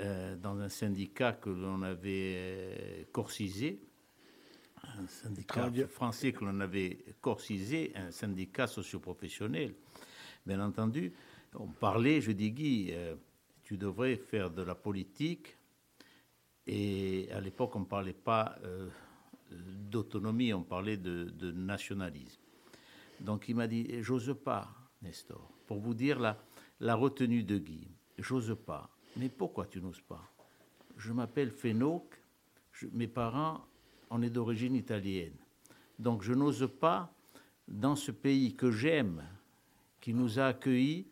euh, dans un syndicat que l'on avait euh, corcisé, un syndicat français que l'on avait corcisé, un syndicat socioprofessionnel. Bien entendu, on parlait, je dis Guy, euh, tu devrais faire de la politique. Et à l'époque, on ne parlait pas d'autonomie, on parlait de, nationalisme. Donc il m'a dit, j'ose pas, Nestor, pour vous dire la, retenue de Guy, j'ose pas. Mais pourquoi tu n'oses pas? Je m'appelle Fénoc, je- mes parents, on est d'origine italienne. Donc je n'ose pas, dans ce pays que j'aime, qui nous a accueillis,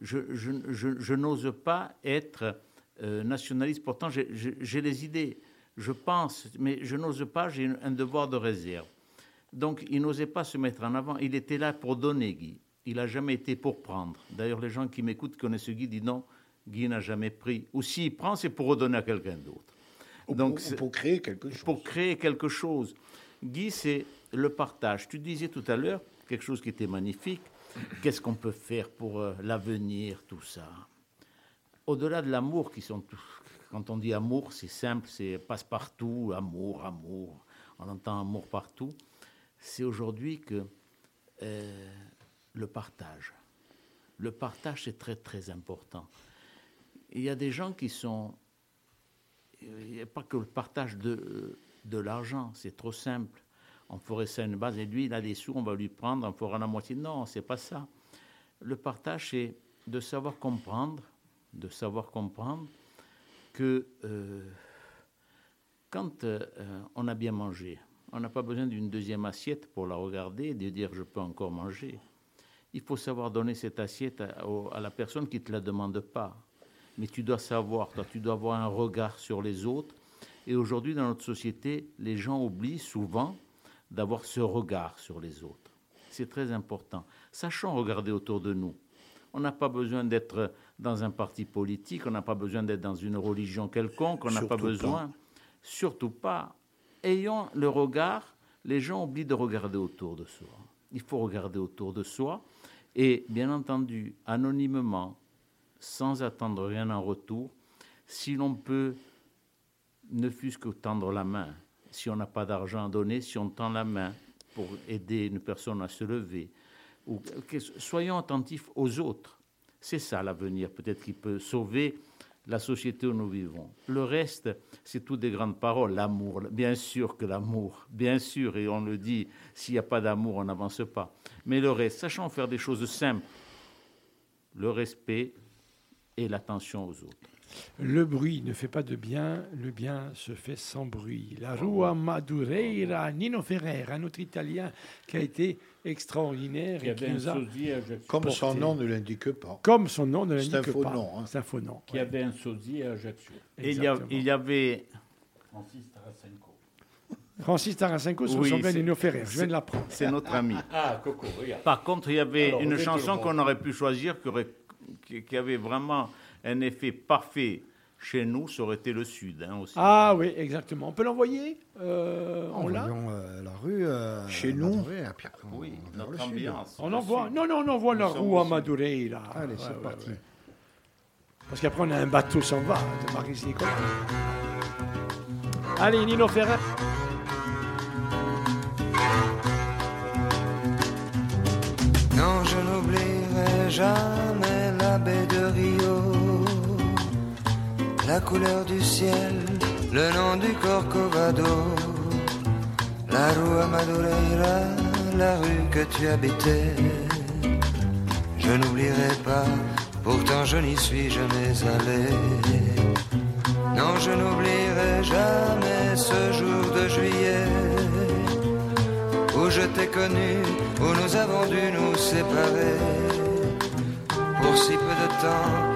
je, n'ose pas être euh, nationaliste. Pourtant, j'ai les idées, je pense, mais je n'ose pas, j'ai un devoir de réserve. Donc, il n'osait pas se mettre en avant. Il était là pour donner, Guy. Il n'a jamais été pour prendre. D'ailleurs, les gens qui m'écoutent connaissent Guy, disent non, Guy n'a jamais pris. Ou s'il prend, c'est pour redonner à quelqu'un d'autre. Donc, c'est- pour créer quelque chose. pour créer quelque chose. Guy, c'est le partage. Tu disais tout à l'heure quelque chose qui était magnifique. Qu'est-ce qu'on peut faire pour euh, l'avenir, tout ça? Au-delà de l'amour, qui sont tous- quand on dit amour, c'est simple, c'est passe-partout, amour, amour. On entend amour partout. C'est aujourd'hui que euh, le partage. Le partage, c'est très très important. Il y a des gens qui sont il n'y a pas que le partage de, de l'argent, c'est trop simple. On ferait ça une base et lui, il a des sous, on va lui prendre, on fera la moitié. Non, c'est pas ça. Le partage, c'est de savoir comprendre, de savoir comprendre que euh, quand euh, on a bien mangé, on n'a pas besoin d'une deuxième assiette pour la regarder et de dire je peux encore manger. Il faut savoir donner cette assiette à, à la personne qui ne te la demande pas. Mais tu dois savoir, toi, tu dois avoir un regard sur les autres. Et aujourd'hui, dans notre société, les gens oublient souvent d'avoir ce regard sur les autres. C'est très important. Sachons regarder autour de nous. On n'a pas besoin d'être dans un parti politique, on n'a pas besoin d'être dans une religion quelconque, on n'a pas besoin, surtout pas. Ayons le regard, les gens oublient de regarder autour de soi. Il faut regarder autour de soi et, bien entendu, anonymement, sans attendre rien en retour, si l'on peut, ne fût-ce que tendre la main, si on n'a pas d'argent à donner, si on tend la main pour aider une personne à se lever, soyons attentifs aux autres. C'est ça l'avenir, peut-être qui peut sauver la société où nous vivons. Le reste, c'est tout des grandes paroles. L'amour, bien sûr que l'amour, bien sûr, et on le dit, s'il n'y a pas d'amour, on n'avance pas. Mais le reste, sachons faire des choses simples. Le respect et l'attention aux autres. Le bruit ne fait pas de bien, le bien se fait sans bruit. La Rua Madureira, Nino Ferrer, un autre Italien qui a été extraordinaire Qui et qui avait un nous a, sosie à Ajaccio. Comme son nom ne l'indique pas. comme son nom ne C'est l'indique un faux pas. nom, hein. C'est un faux nom. Qui avait un sosie à Ajaccio. Et il y, a- Exactement. il y avait Francis Tarasenko. Francis Tarasenko se Oui, ressemblait à c'est- Nino Ferrer. Je viens c'est- de l'apprendre. C'est notre ami. Ah, Coco, regarde. Par contre, il y avait Alors, une chanson qu'on aurait pu choisir qui, aurait- qui- qui avait vraiment un effet parfait chez nous, ça aurait été le Sud hein, aussi. Ah oui, exactement. On peut l'envoyer euh, On l'a Envoyons euh, la rue. euh, Chez nous après, on- oui, on notre ambiance. On envoie. Non, non, on envoie Nous la au sud. Madureira. Allez, Ouais, c'est ouais, parti. ouais. Parce qu'après, on a un bateau s'en va de Nicolas. Allez, Nino Ferrer. La couleur du ciel, le nom du Corcovado, la rue Madureira, la rue que tu habitais. Je n'oublierai pas, pourtant je n'y suis jamais allé. Non, je n'oublierai jamais ce jour de juillet où je t'ai connu, où nous avons dû nous séparer pour si peu de temps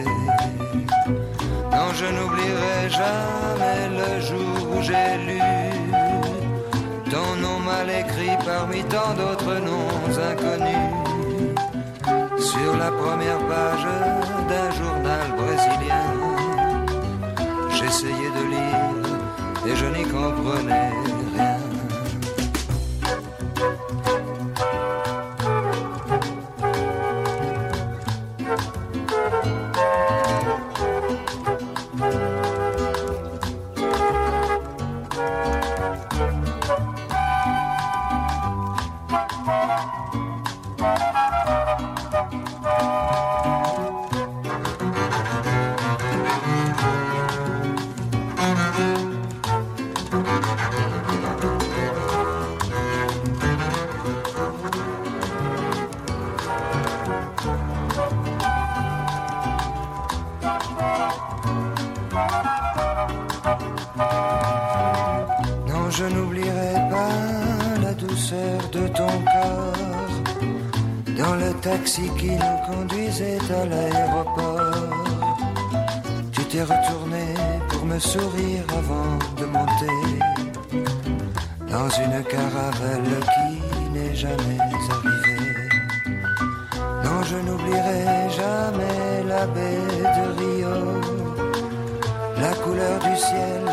Je n'oublierai jamais le jour où j'ai lu ton nom mal écrit parmi tant d'autres noms inconnus sur la première page d'un journal brésilien. J'essayais de lire et je n'y comprenais rien. Sourire avant de monter dans une caravelle qui n'est jamais arrivée. Non, je n'oublierai jamais la baie de Rio la couleur du ciel,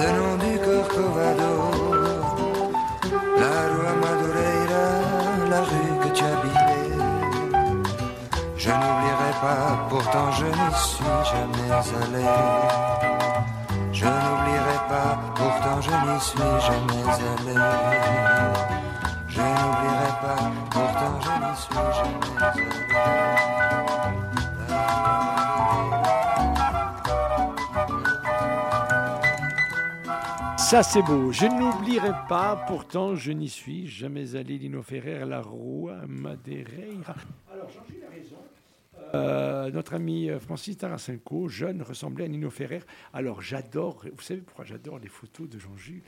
le nom du Corcovado, la rue Madureira, la rue que tu habitais. Je n'oublierai pas, pourtant je n'y suis jamais allé. Suis jamais allé. Je n'oublierai pas, pourtant je n'y suis jamais Ça, c'est beau. Je n'oublierai pas, pourtant, je n'y suis jamais allé, Lino Ferrer, la Rua Madeira. Alors, Jean-Gilles a raison. Euh, notre ami euh, Francis Tarasenko, jeune, ressemblait à Nino Ferrer. Alors, j'adore, vous savez pourquoi j'adore les photos de Jean-Jules?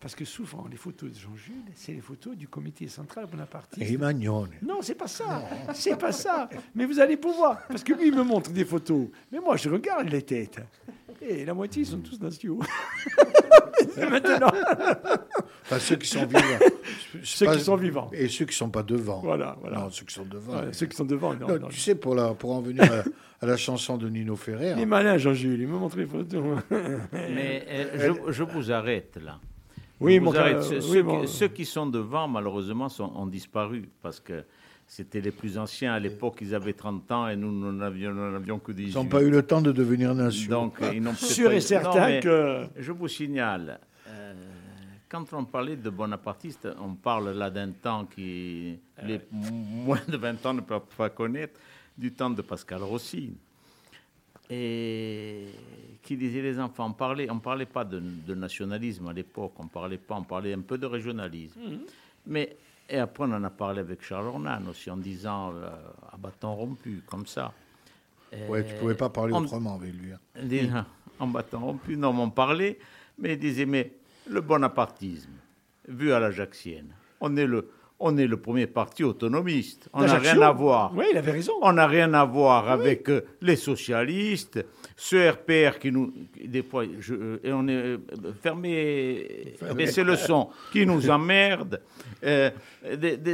Parce que souvent, les photos de Jean-Jules, c'est les photos du comité central bonapartiste. Et Magnone. Non, c'est pas ça. C'est pas ça. Mais vous allez pouvoir. Parce que lui, il me montre des photos. Mais moi, je regarde les têtes. Et la moitié, ils sont tous nationaux. Maintenant. Enfin, ceux qui sont vivants. Ceux pas- qui sont vivants. Et ceux qui ne sont pas devant. Voilà, voilà. Non, ceux qui sont devant. Ouais, ceux qui sont devant, non, Non, non. tu sais, pour, la, pour en venir à, à la chanson de Nino Ferrer, Il est malin, Jean-Jules. Il me montre les photos. Mais euh, je, je vous arrête là. Oui, Je mon vous gars, arrête. euh, Ceux, oui, ceux mon- qui, ceux qui sont devant, malheureusement, sont, ont disparu parce que c'était les plus anciens. À l'époque, ils avaient 30 ans et nous, nous n'avions nous n'avions que 18. ils n'ont pas eu le temps de devenir nation. Donc, euh, ils n'ont Sûr pas et eu- certain Non, que- Je vous signale, euh, quand on parlait de bonapartiste, on parle là d'un temps qui les moins de 20 ans ne peuvent pas connaître, du temps de Pascal Rossi. Et qui disait les enfants, on parlait, on parlait pas de, de nationalisme à l'époque, on parlait pas, on parlait un peu de régionalisme. Mais et après on en a parlé avec Charles Ornan aussi en disant euh, à bâton rompu comme ça. Ouais, tu ne pouvais pas parler on- autrement avec lui. hein. Dis- en bâton rompu, non, m'en parlait, mais il disait, mais le bonapartisme, vu à l'Ajaxienne, on est le, on est le premier parti autonomiste. On n'a rien à voir. Oui, il avait raison. On n'a rien à voir avec euh, les socialistes, ce RPR qui nous, des fois, je, euh, et on est euh, fermé, baissez le son, qui nous emmerde. Euh,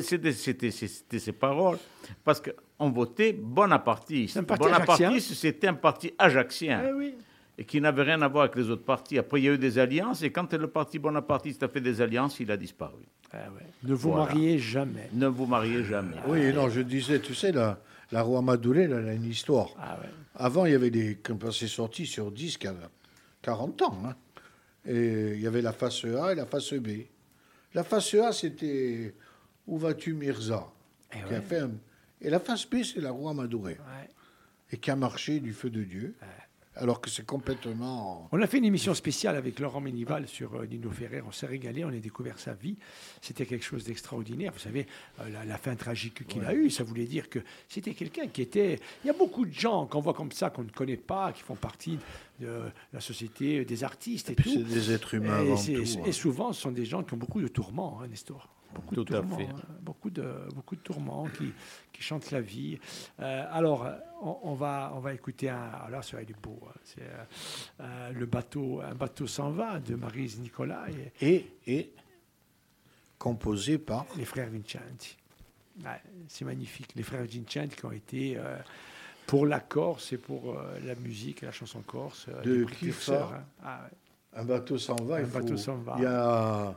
C'était ces paroles, parce qu'on votait bonapartiste. Bonapartiste, c'était un parti ajaxien. Eh oui. et qui n'avait rien à voir avec les autres partis. Après, il y a eu des alliances, et quand le parti bonapartiste a fait des alliances, il a disparu. Ah Ne vous Voilà. mariez jamais. Ne vous mariez jamais. Oui, non, je disais, tu sais, la, la roi Madoulé, elle a une histoire. Ah ouais. Avant, il y avait des. Quand c'est sorti sur 10, 40 ans. hein. Et il y avait la face A et la face B. La face A, c'était Où vas-tu, Mirza? Eh qui a fait un- Et la face B, c'est la roi Madouré. Ouais. Et qui a marché du feu de Dieu. Alors que c'est complètement. On a fait une émission spéciale avec Laurent Ménival sur euh, Nino Ferrer. On s'est régalé, on a découvert sa vie. C'était quelque chose d'extraordinaire. Vous savez, euh, la, la fin tragique qu'il a eue, ça voulait dire que c'était quelqu'un qui était. Il y a beaucoup de gens qu'on voit comme ça, qu'on ne connaît pas, qui font partie de la société des artistes et, puis tout. c'est des êtres humains Et, avant tout, et hein. souvent, ce sont des gens qui ont beaucoup de tourments, hein, Nestor. Beaucoup de Tout tourments, hein, beaucoup de beaucoup de tourments qui, qui chantent la vie. Euh, alors, euh, on, on va on va écouter un. Alors, ça il est beau. hein, c'est euh, euh, le bateau, un bateau s'en va de Marise Nicolas et Et, et composé par. les frères Vincenti. C'est magnifique. Les frères Vincenti qui ont été euh, pour la Corse et pour euh, la musique et la chanson corse. euh, De ça hein. Ah, ouais. Un bateau s'en va. Un il faut- bateau s'en va. Il y a.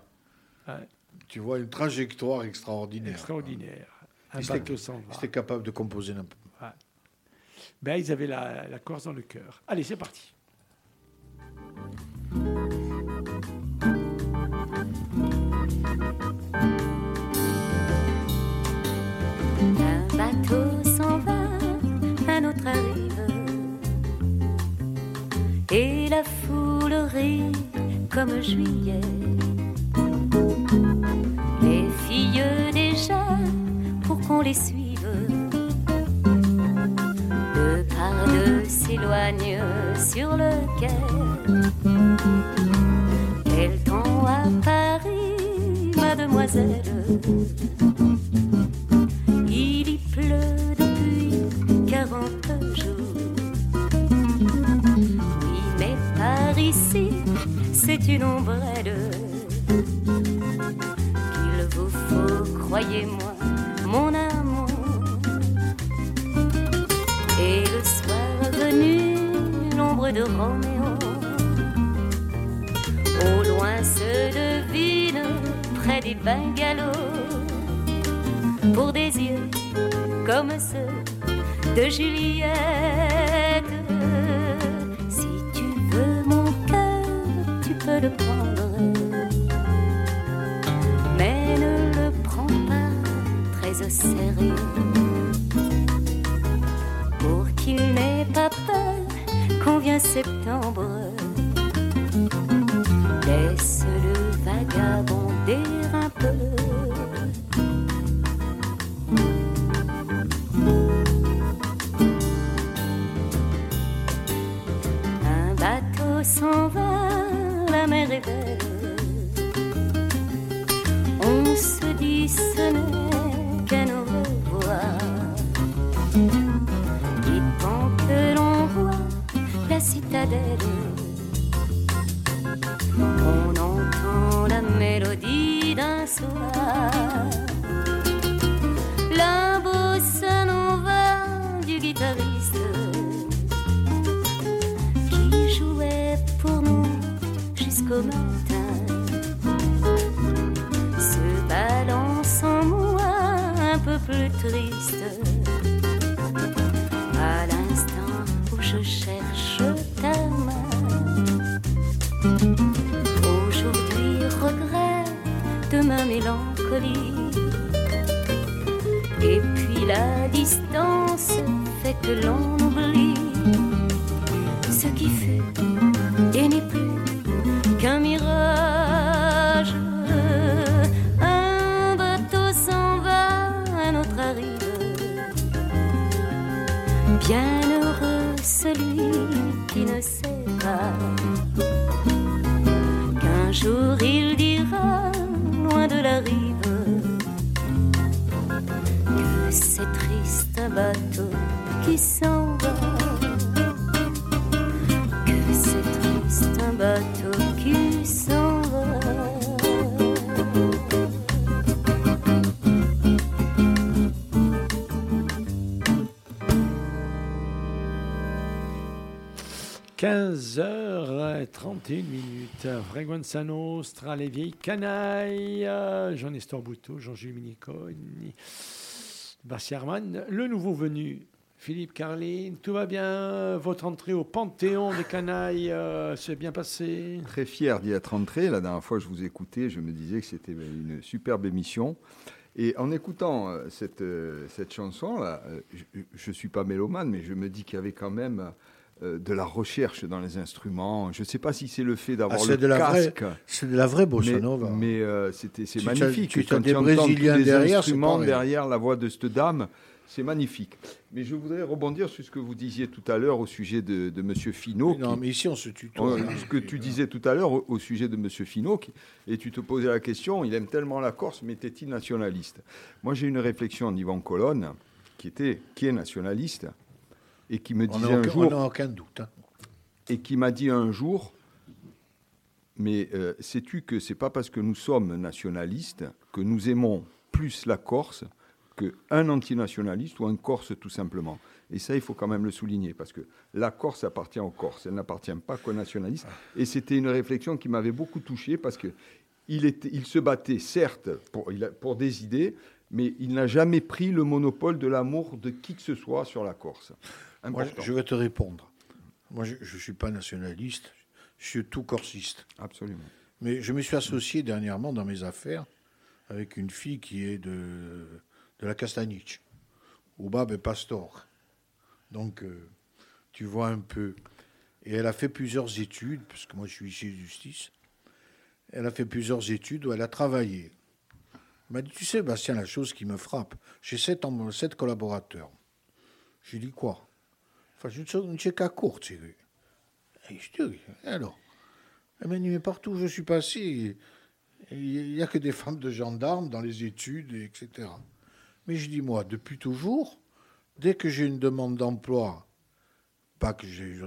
Ouais. Tu vois, une trajectoire extraordinaire. Extraordinaire. Étaient capables de composer n'importe Ben, ils avaient la, la Corse dans le cœur. Allez, c'est parti. Un bateau s'en va, un autre arrive. Et la foule rit comme juillet. Triste. À l'instant où je cherche ta main. Aujourd'hui regret, demain mélancolie. Et puis la distance fait que l'on oublie ce qui fut minutes. Fréquenza Nostra, les vieilles canailles. euh, Jean-Nestor Bouteau, Jean-Jules Miniconi, Herman, le nouveau venu. Philippe Carline, tout va bien Votre entrée au Panthéon des canailles euh, s'est bien passée Très fier d'y être entré. La dernière fois que je vous écoutais, je me disais que c'était une superbe émission. Et en écoutant euh, cette, euh, cette chanson-là, euh, je ne suis pas mélomane, mais je me dis qu'il y avait quand même euh, de la recherche dans les instruments. Je ne sais pas si c'est le fait d'avoir Ah, le de la casque. c'est de la vraie bossa mais- nova. Mais, euh, c'était, c'est magnifique. tu Quand des tu Brésiliens derrière, instruments derrière la voix de cette dame, c'est magnifique. Mais je voudrais rebondir sur ce que vous disiez tout à l'heure au sujet de, de M. Finot. Non, qui- mais ici, on se tutoie. Ce que tu disais tout à l'heure au, au sujet de M. Finot, qui- et tu te posais la question, il aime tellement la Corse, mais était-il nationaliste? Moi, j'ai une réflexion d'Yvan Colonne, qui, était, qui est nationaliste, et qui me On un jour, on aucun doute. hein. et qui m'a dit un jour, mais euh, sais-tu que c'est pas parce que nous sommes nationalistes que nous aimons plus la Corse qu'un antinationaliste ou un Corse tout simplement? Et ça, il faut quand même le souligner, parce que la Corse appartient aux Corses, elle n'appartient pas qu'aux nationalistes. Et c'était une réflexion qui m'avait beaucoup touché, parce que il, était, il se battait, certes, pour des idées, mais il n'a jamais pris le monopole de l'amour de qui que ce soit sur la Corse. Moi, je vais te répondre. Moi, je ne suis pas nationaliste, je suis tout corsiste. Absolument. Mais je me suis associé dernièrement dans mes affaires avec une fille qui est de, de la Castaniche, au Bab Pastor. Donc, euh, tu vois un peu. Et elle a fait plusieurs études, parce que moi je suis ici de justice. Elle a fait plusieurs études où elle a travaillé. M'a dit, tu sais, Bastien, la chose qui me frappe, j'ai sept, collaborateurs. J'ai dit quoi? Enfin, je ne sais qu'à court, tu sais. Et je dis, alors Elle m'a dit, mais partout où je suis passé, il n'y a que des femmes de gendarmes dans les études, etc. Mais je dis, moi, depuis toujours, dès que j'ai une demande d'emploi, pas que j'ai...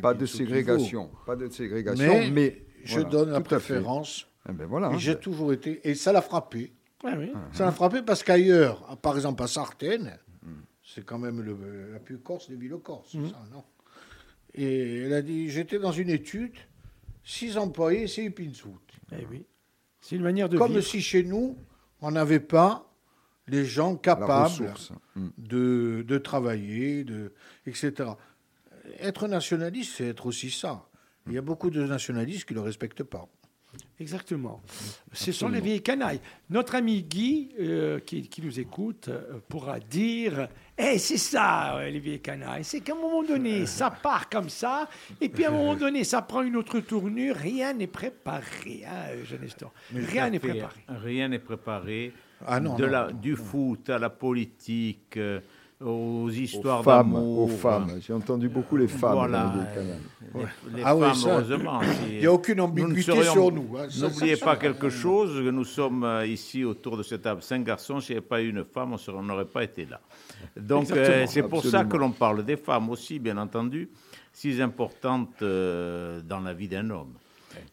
Pas de ségrégation, pas de ségrégation, Mais, mais je voilà, donne la préférence. Eh ben voilà, et hein. j'ai toujours été... Et ça l'a frappé. Ah oui. Ça l'a frappé parce qu'ailleurs, par exemple à Sartène, c'est quand même le- la plus corse des villes corse, Mhm. ça, non? Et elle a dit, j'étais dans une étude, six employés, c'est Upinsout. Eh oui. C'est une manière de Comme vivre. si chez nous, on n'avait pas les gens capables. Mm. de, de travailler, de, etc. Être nationaliste, c'est être aussi ça. Il y a beaucoup de nationalistes qui ne le respectent pas. Exactement. Ce sont les vieilles canailles. Notre ami Guy, euh, qui, qui nous écoute, euh, pourra dire Eh, c'est ça, euh, les vieilles canailles. C'est qu'à un moment donné, ça part comme ça, et puis à un moment donné, ça prend une autre tournure. Rien n'est préparé, hein, Jean. Rien n'est préparé. Rien n'est préparé. Ah non, de non, la, non, du foot à la politique, euh, aux histoires Aux femmes, d'amour. aux femmes. J'ai entendu beaucoup les femmes. Voilà. les. Les, les Ah oui, femmes, ça, heureusement. il y a aucune ambiguïté sur nous, hein. N'oubliez pas quelque chose, que nous sommes euh, ici autour de cette table cinq garçons. S'il n'y avait pas eu une femme, on n'aurait pas été là. Donc euh, c'est pour ça que l'on parle des femmes aussi, bien entendu, si importantes euh, dans la vie d'un homme.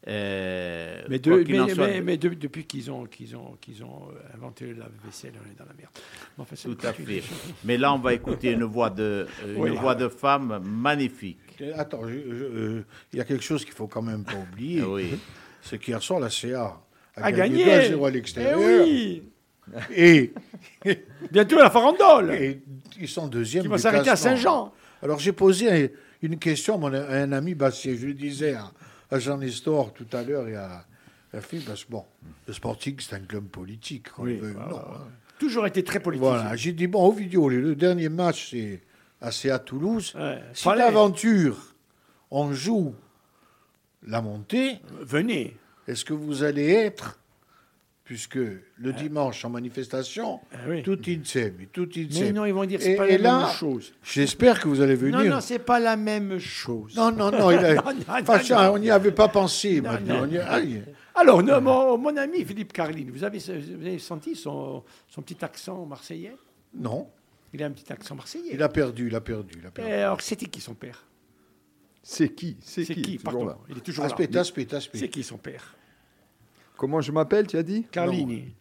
Euh, Mais, quoi de- qu'il en mais- soit, mais- mais de- depuis qu'ils ont, qu'ils ont, qu'ils ont euh, inventé le lave-vaisselle, on est dans la merde. Bon, enfin, c'est Tout à fait. Mais là, on va écouter une voix de, une Oui. voix de femme magnifique. Attends, euh, il y a quelque chose qu'il faut quand même pas oublier. Oui. C'est qu'hier soir, la CA a, A gagné gagné 2 à 0 à l'extérieur. Eh oui Et, Bientôt la farandole et ils sont deuxième. Qui va s'arrêter à. Saint-Jean. Alors j'ai posé un- une question à, mon- à un ami Bastien. Je lui disais à, à Jean Nestor tout à l'heure et à la fille, parce que bon, le Sporting c'est un club politique. qu'on Oui, ou voilà. non, hein. Toujours été très politique. Voilà, j'ai dit, bon, au vidéo, le, dernier match, c'est à Toulouse. Ouais, Si fallait. d'aventure, on joue la montée, Venez. est-ce que vous allez être, puisque le dimanche en manifestation, Ah oui. tout insieme, tout insieme. Mais non, ils vont dire que c'est pas et la là, même chose. J'espère que vous allez venir. Non, non, c'est pas la même chose. Non, non, non, il a- Non, non, Enfin, non, ça, non. on n'y avait pas pensé. il Non, m'a dit, non. on y- aïe. Alors, non, mon, mon ami Philippe Carline, vous avez, vous avez senti son, son petit accent marseillais? Non, Il a un petit accent marseillais. il a perdu, il a perdu. Il a perdu. Et alors, c'était qui son père? C'est qui? C'est C'est qui, qui, pardon là Il est toujours Aspect, là. aspect, aspect. C'est qui son père? Comment je m'appelle, tu as dit? Carlini.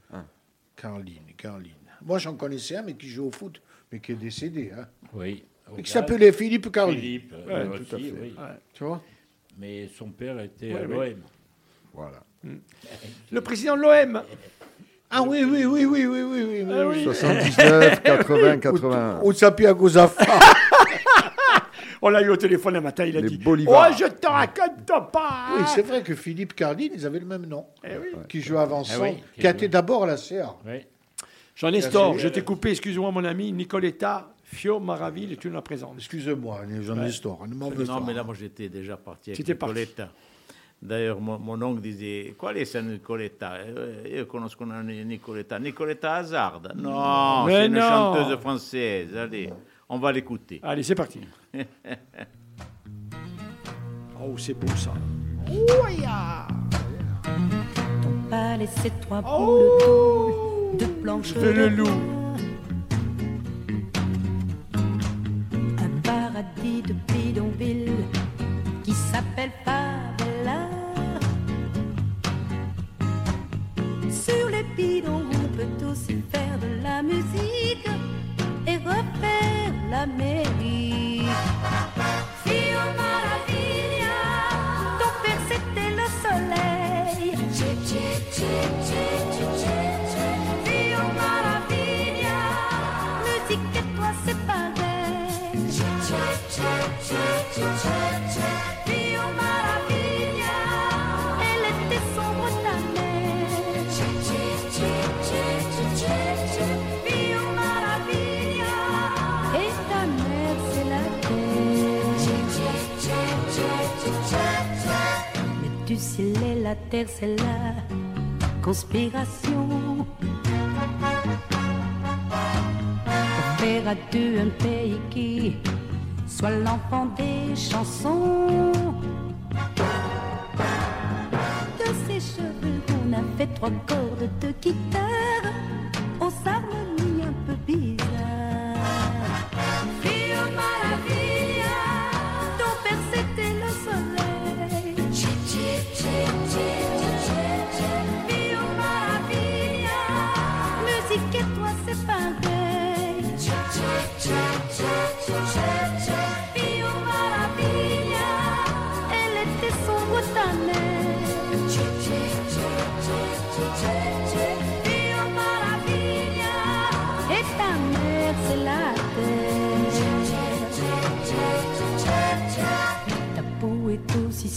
Carline, Carline. Moi, j'en connaissais un, mais qui joue au foot, mais qui est décédé. Hein. Oui. au qui s'appelait Philippe Carly. Philippe, Ouais, euh, tout à fait. oui. Tu vois? Mais son père était Ouais, à ouais. l'OM. Voilà. Le président de l'OM. Ah oui, oui, oui, oui, oui, oui, oui. Ah oui. 79, 80, 81. Ou Sapia Gozafa? On l'a eu au téléphone un matin, il a Les dit Bolivars. Oh, je te raconte pas Oui, c'est vrai que Philippe Carly, ils avaient le même nom. Eh oui. Qui jouait avant ça, oui, qui a été d'abord à la CA. Oui. Jean-Nestor, Merci. je t'ai coupé, excuse-moi mon ami, Nicoletta, Fio Maraville, tu nous la présentes. Excusez-moi, Jean Ouais. Nestor, ne m'en veux Non, pas. mais là, moi, j'étais déjà parti avec C'était parti. Nicoletta. D'ailleurs, mon, mon oncle disait Qual est cette Nicoletta? Eh, Io conosco una Ni- Nicoletta? Nicoletta Hazard Non, Mais c'est une non. chanteuse française. Allez, on va l'écouter. Allez, c'est parti. Oh, c'est beau ça. pas laissé trois boules de planches fais le de loup. Un paradis de bidonville la terre c'est la conspiration. Pour faire à deux un pays qui soit l'enfant des chansons. De ses cheveux, on a fait trois cordes de guitare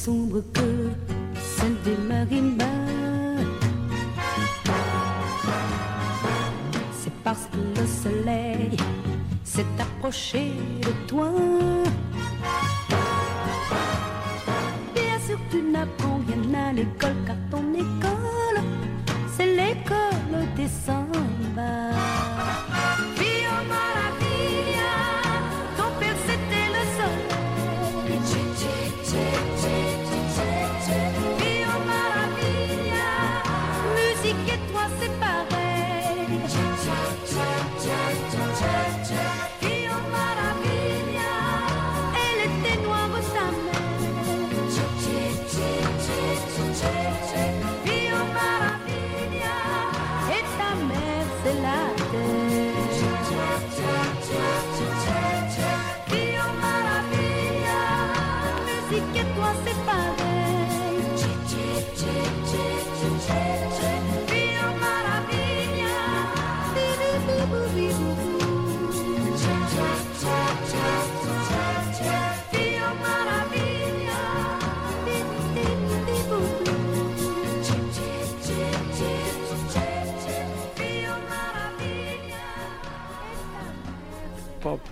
sombre que celle des marimbas. C'est parce que le soleil s'est approché de toi. Bien sûr, tu n'apprends rien à l'école,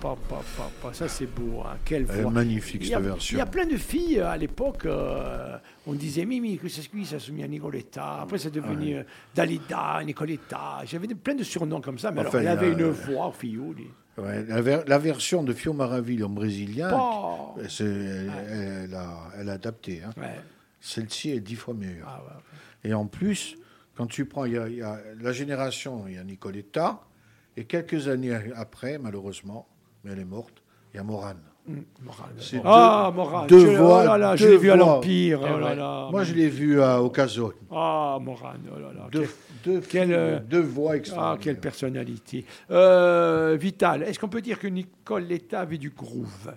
Pa, pa, pa, pa, pa. Ça, c'est beau. hein. Quelle Elle est voix. magnifique, cette version. Il y a plein de filles euh, à l'époque. euh, on disait Mimi, que c'est ce qui? Ça se à Nicoletta. Après, c'est devenu euh, Dalida, Nicoletta. J'avais plein de surnoms comme ça. Mais alors, Enfin, elle avait une voix, fillou. Ouais, la, ver- la version de Fio Maraville en brésilien, Oh. elle, elle a, elle a adapté. hein. Ouais. Celle-ci est dix fois meilleure. Ah, ouais. Et en plus, quand tu prends, il y a, il y a la génération, il y a Nicoletta, et quelques années après, malheureusement, mais elle est morte, il y a Morane. Morane. C'est Ah, deux- Morane. deux je, voix, oh là là, je l'ai vu à voix. l'Empire. Oh là ouais. là. Moi, je l'ai vu à, Casone. Ah, Morane. Oh là là. Deux, deux, quelle, euh, deux voix Ah, extraordinaires. quelle personnalité. Euh, Vital, est-ce qu'on peut dire que Nicole Letta avait du groove?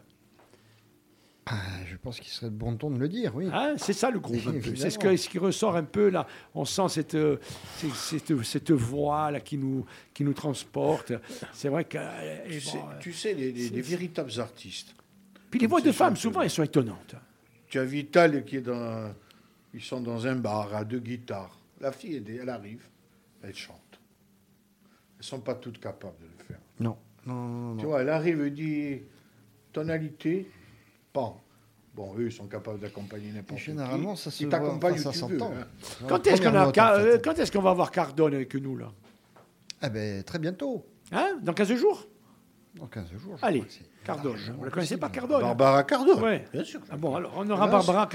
Ah, je pense qu'il serait de bon ton de le dire, oui. Hein, C'est ça le. Évidemment. C'est ce, que- ce qui ressort un peu là. On sent cette, euh, cette, cette- cette voix là qui nous, qui nous transporte. C'est vrai que. euh, Tu et sais, bon, euh, tu sais, les, les- véritables artistes. Puis les voix de femmes, souvent, elles sont étonnantes. Tu as Vital qui est dans. Ils sont dans un bar à deux guitares. La fille, elle, elle arrive, elle chante. Elles ne sont pas toutes capables de le faire. Non, non, non, non. Tu vois, elle arrive et dit tonalité, Bon, eux, ils sont capables d'accompagner n'importe qui. Généralement, ça se Ils voit, s'entend. hein. Quand est-ce qu'on Première a- note, Car- en fait. euh, quand est-ce qu'on va avoir Cardone avec nous là? Eh ben, très bientôt. Hein? Dans 15 jours? Dans 15 jours. je Allez, Cardone. largement Vous ne la connaissez pas. Cardone Barbara Cardone. Ouais. Bien sûr. Ah bon, alors on aura Là, Barbara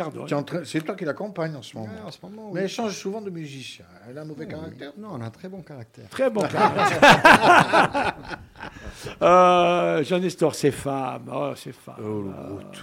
train- C'est toi qui l'accompagne en ce moment. Ouais, en ce moment, oui. Mais elle change souvent de musicien. Elle a un mauvais Oui. caractère. Non, on a un très bon caractère. Très bon caractère. euh, Jean Nestor, c'est femme. Oh, c'est femme. Euh, c'est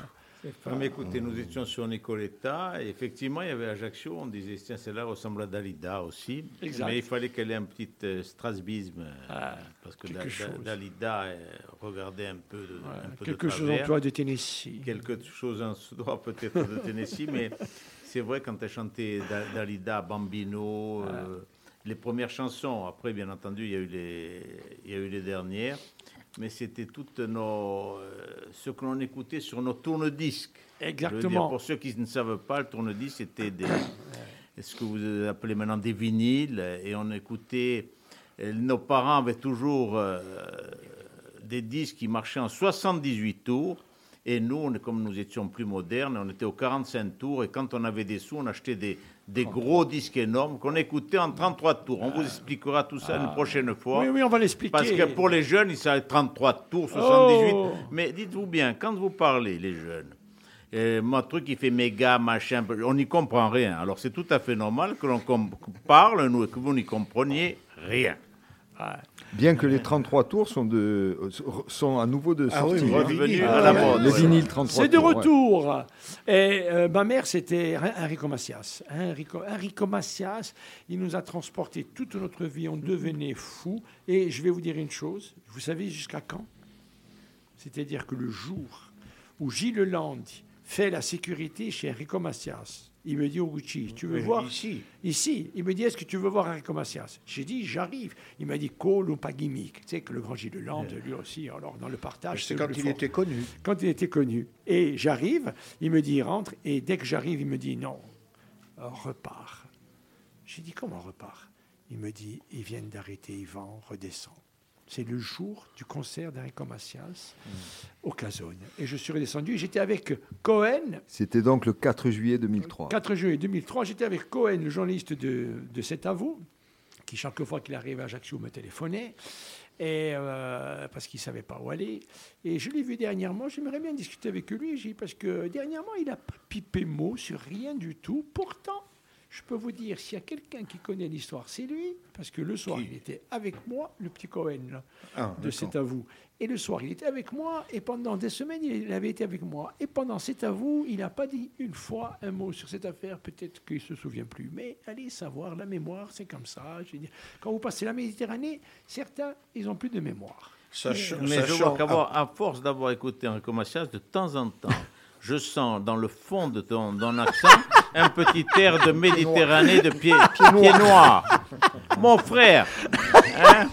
Mais écoutez, nous étions sur Nicoletta, et effectivement, il y avait Ajaccio, on disait, tiens, celle-là ressemble à Dalida aussi. Exact. Mais il fallait qu'elle ait un petit euh, strasbisme, euh, Ah, parce que Da- Da-. Dalida euh, regardait un peu de, un peu de Quelque chose en toi de Tennessee. Quelque chose en soi peut-être de Tennessee, mais c'est vrai quand elle chantait Da- Dalida, Bambino, euh, les premières chansons. Après, bien entendu, il y a eu les, il y a eu les dernières, mais c'était toutes nos, euh, ce que l'on écoutait sur nos tourne-disques. Exactement. pour ceux qui ne savent pas, le tourne-disque c'était des, ce que vous appelez maintenant des vinyles, et on écoutait. Nos parents avaient toujours euh, des disques qui marchaient en 78 tours. Et nous, on comme nous étions plus modernes, on était aux 45 tours. Et quand on avait des sous, on achetait des, des gros disques énormes qu'on écoutait en 33 tours. On vous expliquera tout ça une prochaine fois. Ah. Oui, oui, on va l'expliquer. Parce que pour les jeunes, ils savent 33 tours, 78. Oh. Mais dites-vous bien, quand vous parlez, les jeunes, euh, mon truc, il fait méga, machin, on n'y comprend rien. Alors c'est tout à fait normal que l'on parle, nous, et que vous n'y compreniez rien. Bien que les 33 tours sont, de, sont à nouveau de Ah oui, sortie. hein. Ah, à la ouais. mode. Les vinyles 33 C'est de tours, ouais. retour. Et euh, ma mère, c'était Enrico Macias. Enrico, Enrico Macias, il nous a transporté toute notre vie. On devenait fou. Et je vais vous dire une chose. Vous savez jusqu'à quand? C'est-à-dire que le jour où Gilles Land fait la sécurité chez Enrico Macias, il me dit au Gucci, tu veux voir Ici. Ici, il me dit, est-ce que tu veux voir Enrico Macias J'ai dit, j'arrive. Il m'a dit, call ou pas gimmick. Tu sais que le grand Gilles Land, lui aussi, alors dans le partage, C'est quand il fort était connu. quand il était connu. Et j'arrive, il me dit, il rentre, et dès que j'arrive, il me dit, non, repars. J'ai dit, comment repart Il me dit, ils viennent d'arrêter Yvan, redescend. C'est le jour du concert d'Enrico Macias au Casone. Et je suis redescendu, et j'étais avec Cohen, C'était donc le 4 juillet 2003. 4 juillet 2003, j'étais avec Cohen, le journaliste de, de cet avou, qui chaque fois qu'il arrivait à Ajaccio me téléphonait, et, euh, parce qu'il ne savait pas où aller. Et je l'ai vu dernièrement, j'aimerais bien discuter avec lui, parce que dernièrement, il n'a pas pipé mot sur rien du tout. Pourtant, je peux vous dire, s'il y a quelqu'un qui connaît l'histoire, c'est lui, parce que le soir, il était avec moi, le petit Cohen, là, Ah, de cet avou. Et le soir, il était avec moi, et pendant des semaines, il avait été avec moi. Et pendant cet avou, il n'a pas dit une fois un mot sur cette affaire. Peut-être qu'il ne se souvient plus. Mais allez savoir, la mémoire, c'est comme ça. Je veux dire, quand vous passez la Méditerranée, certains, ils n'ont plus de mémoire. Sachant, Mais je vois qu'avoir, à force d'avoir écouté Enrico Macias, de temps en temps, je sens dans le fond de ton, ton accent un petit air de Méditerranée de pied, pied noir. Mon frère, hein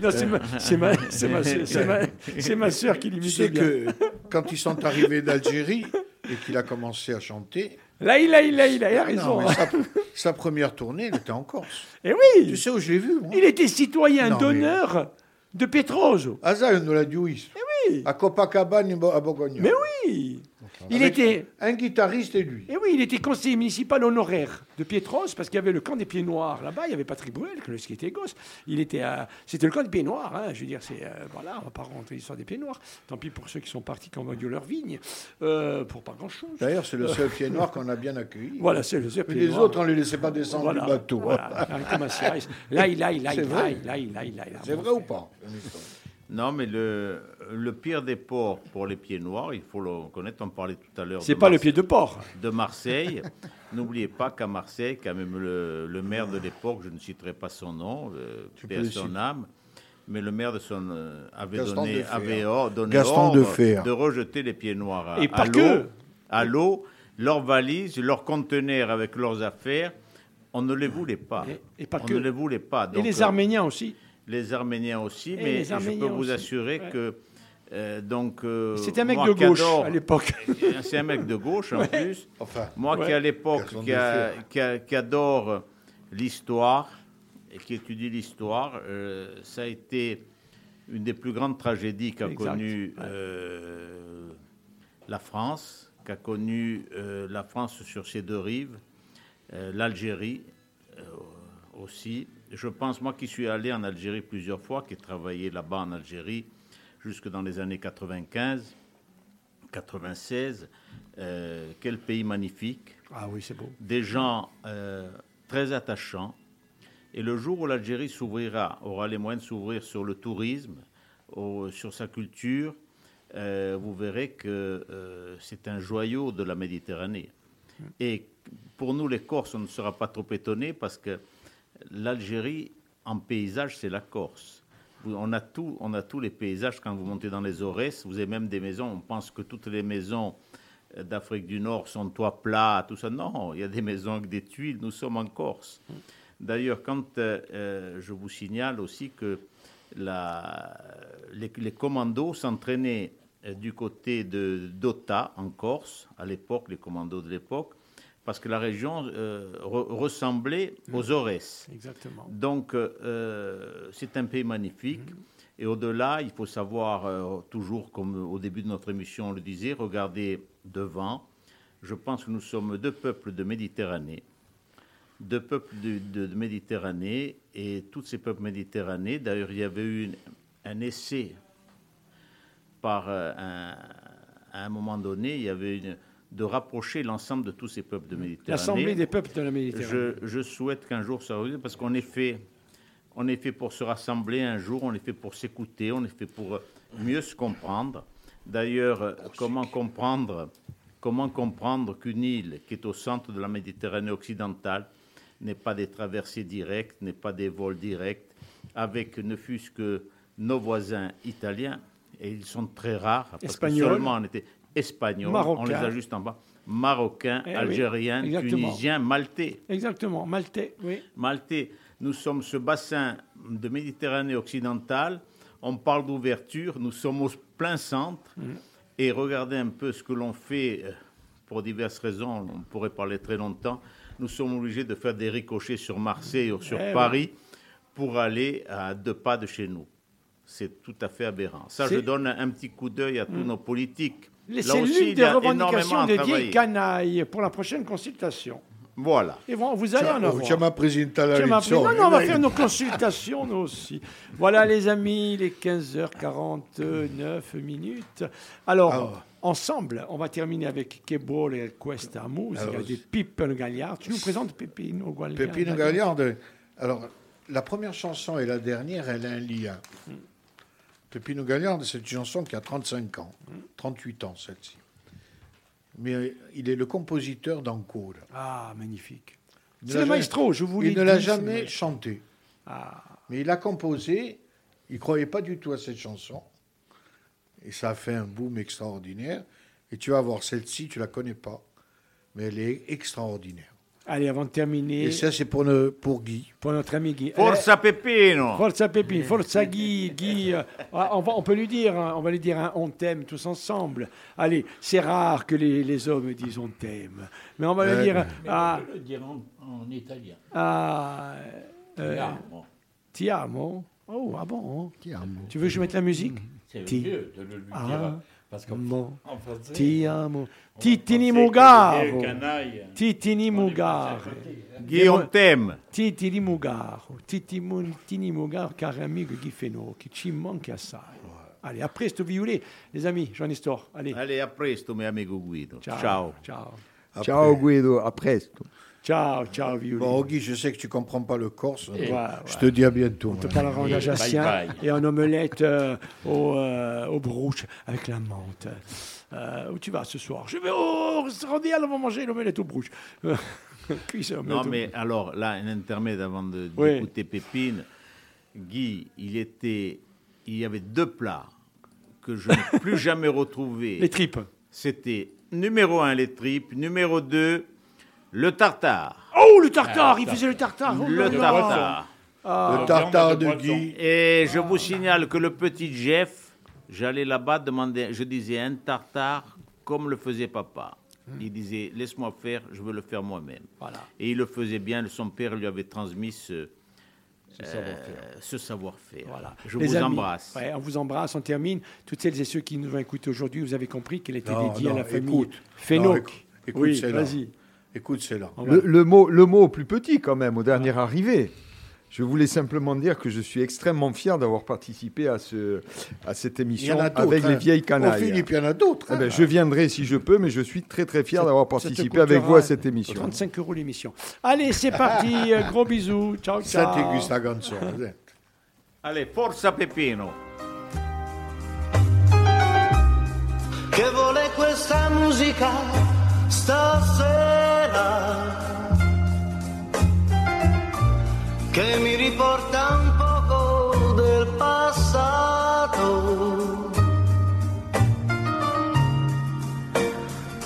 Non, c'est ma, ma, ma, ma, sœur qui Tu l'imitait sais bien. que quand ils sont arrivés d'Algérie et qu'il a commencé à chanter, Là, il a, il a, il a, il a non, raison. sa, sa première tournée, elle était en Corse. Et oui, Tu sais où je l'ai vu moi il était citoyen Non, mais- d'honneur de Petroso. À Zion de la Dioïs. oui. À Copacabana, à Bourgogne. Mais oui, il Avec était... Un guitariste et lui. Et oui, il était conseiller municipal honoraire de Pietros, parce qu'il y avait le camp des Pieds Noirs là-bas. Il y avait Patrick Bruel, que qui était gosse. Il était, à- c'était le camp des Pieds Noirs. hein. Je veux dire, c'est euh, voilà, on va pas rentrer l'histoire des Pieds Noirs. Tant pis pour ceux qui sont partis, qui ont vendu leur vigne, euh, pour pas grand-chose. D'ailleurs, c'est le seul pied noir qu'on a bien accueilli. Voilà, c'est le seul pied les noir. autres, on ne les laissait pas descendre Voilà, du bateau. voilà, Macias. Là, il a, il C'est il a, vrai. il a, il a, il a. C'est vrai ou pas Non, mais le, le pire des ports pour les pieds noirs, il faut le connaître, on parlait tout à l'heure. C'est de pas le pied de porc. De Marseille. N'oubliez pas qu'à Marseille, quand même, le, le maire de l'époque, je ne citerai pas son nom, euh, Tu paix son âme, mais le maire de son euh, avait Gaston donné, avait or- donné Gaston ordre Defer. de rejeter les pieds noirs à, Et à pas l'eau, que. à l'eau, leurs valises, leurs conteneurs avec leurs affaires. On ne les voulait pas. Et- et pas on que. ne les voulait pas. Et les euh, Arméniens aussi. Les Arméniens aussi, Et mais je peux vous aussi, assurer ouais. que euh, donc euh, C'était un mec de gauche adore- à l'époque. C'est un mec de gauche en Ouais. plus. Enfin, moi Ouais. qui à l'époque qui, a- de fer. qui a- qui adore l'histoire et qui étudie l'histoire, euh, ça a été une des plus grandes tragédies qu'a Exact. connu euh, la France, qu'a connu euh, la France sur ses deux rives, euh, l'Algérie euh, aussi. Je pense, moi qui suis allé en Algérie plusieurs fois, qui ai travaillé là-bas en Algérie jusque dans les années 95, 96, euh, quel pays magnifique, Ah oui, c'est beau. des gens euh, très attachants. Et le jour où l'Algérie s'ouvrira, aura les moyens de s'ouvrir sur le tourisme, au- sur sa culture, euh, vous verrez que c'est un joyau de la Méditerranée. Et pour nous, les Corses, on ne sera pas trop étonnés parce que l'Algérie, en paysage, c'est la Corse. On a, tout, on a tous les paysages quand vous montez dans les Aurès. Vous avez même des maisons. On pense que toutes les maisons euh, d'Afrique du Nord sont toits plats, tout ça. Non, il y a des maisons avec des tuiles. Nous sommes en Corse. D'ailleurs, quand euh, euh, je vous signale aussi que les, les commandos s'entraînaient du côté de d'Ota, en Corse, à l'époque, les commandos de l'époque, parce que la région euh, re- ressemblait aux Aurès. Exactement. Donc, euh, c'est un pays magnifique. Et au-delà, il faut savoir, euh, toujours comme au début de notre émission on le disait, regarder devant. Je pense que nous sommes deux peuples de Méditerranée. Deux peuples de, de- de Méditerranée. Et tous ces peuples méditerranéens, d'ailleurs, il y avait eu une- un essai par un- à un moment donné, il y avait une, de rapprocher l'ensemble de tous ces peuples de Méditerranée. L'Assemblée des peuples de la Méditerranée. Je, je souhaite qu'un jour ça revienne parce qu'on est fait, on est fait pour se rassembler un jour, on est fait pour s'écouter, on est fait pour mieux se comprendre. D'ailleurs, comment comprendre, comment comprendre qu'une île qui est au centre de la Méditerranée occidentale n'est pas des traversées directes, n'est pas des vols directs, avec ne fût-ce que nos voisins italiens, et ils sont très rares, parce Espagnols. que seulement on était espagnols, on les a juste en bas, marocains, Eh oui, algériens, exactement. tunisiens, maltais. Exactement. Maltais, oui. Maltais, nous sommes ce bassin de Méditerranée occidentale. On parle d'ouverture, nous sommes au plein centre. Mm. Et regardez un peu ce que l'on fait, euh, pour diverses raisons, on pourrait parler très longtemps. Nous sommes obligés de faire des ricochets sur Marseille ou sur Eh oui. Paris pour aller à deux pas de chez nous. C'est tout à fait aberrant. Ça, je donne un petit coup d'œil à tous Mm. nos politiques. C'est l'une des revendications vieilles travailler. canailles pour la prochaine consultation. Voilà. Et bon, vous allez en avoir. Tu m'as présenté à la. Non, non, on va faire nos consultations, nous aussi. Voilà, les amis, les 15h49 minutes. Alors, Alors. ensemble, on va terminer avec Che vuole questa musica Alors, di Pippino Gagliard. Tu nous présentes Peppino Gagliard Pépine Gagliarde. Alors, la première chanson et la dernière, elle a un lien. Pépino Gagliarde, c'est une chanson qui a 35 ans, 38 ans celle-ci. Mais il est le compositeur d'Ancora. Ah, magnifique. Ne C'est le maestro, je vous l'ai Il ne l'a jamais chanté. Ah, Mais il a composé, il ne croyait pas du tout à cette chanson. Et ça a fait un boom extraordinaire. Et tu vas voir, celle-ci, tu la connais pas, mais elle est extraordinaire. Allez, avant de terminer, Et ça, c'est pour, ne- pour Guy. pour notre ami Guy. Forza Peppino Eh, Forza Pépine, Forza Guy, Guy. euh, on, va, on peut lui dire, hein, on va lui dire un on t'aime tous ensemble. Allez, c'est rare que les, les hommes disent on t'aime. Mais on va Euh, lui dire Mais ah, on peut le dire en, en italien. ah, euh, Ti amo. Ti amo? Oh, ah bon Ti amo. Tu veux que je mette la musique? C'est Ti- de le lui Ah, dire. Ti amo. Titini Mugaro. canaille, Titini Mugaro. à hein. On t'aime. Titini Mugaro. Titini Mugaro, caro amico Guy qui ci manque assai. Allez, après ce violet, les amis, Jean Nestor. Allez, Allez, a presto, mio amico Guido. ciao. Ciao. Ciao. Ciao Guido, a presto. Ciao, ciao, Violi. Bon, Guy, je sais que tu comprends pas le corse. Et- Ouais, Je ouais. te dis à bientôt. On te parlera en bye bye. et en omelette euh, au, euh, au brouche avec la menthe. Euh, où tu vas ce soir? Je vais au restaurant on va manger l'omelette au brouche. Cuisse omelette Non, au mais alors, là, un intermède avant de- Oui. d'écouter Pépine. Guy, il était. Il y avait deux plats que je n'ai plus jamais retrouvés. Les tripes. C'était numéro un, les tripes. Numéro 2, le tartare. Oh, le tartare Il faisait le tartare oh le là là. tartare. Ah, Le tartare de Guy. Et je vous signale que le petit Jeff, j'allais là-bas demander, je disais un tartare comme le faisait papa. Il disait, laisse-moi faire, je veux le faire moi-même. Voilà. Et il le faisait bien, son père lui avait transmis ce, euh, ce savoir-faire. Voilà. Je Les vous amis, embrasse. ouais, on vous embrasse, on termine. Toutes celles et ceux qui nous ont écoutés aujourd'hui, vous avez compris qu'elle était Non, dédiée non, à la famille écoute. Fénoc. Non, écoute, écoute, oui, vas-y. Écoute, c'est là. Le, le mot, le mot au plus petit, quand même, au dernier arrivé. Je voulais simplement dire que je suis extrêmement fier d'avoir participé à, ce, à cette Il y émission en a d'autres. avec hein. les vieilles canailles. Philippe, il y en a d'autres. Eh ben, hein. je viendrai si je peux, mais je suis très très fier d'avoir participé avec vous à cette émission. 35 euros l'émission. Allez, c'est parti. euh, Gros bisous. Ciao, ciao. Senti canzone. Allez, forza Pepino. che vuole questa musica? Stasera che mi riporta un poco del passato.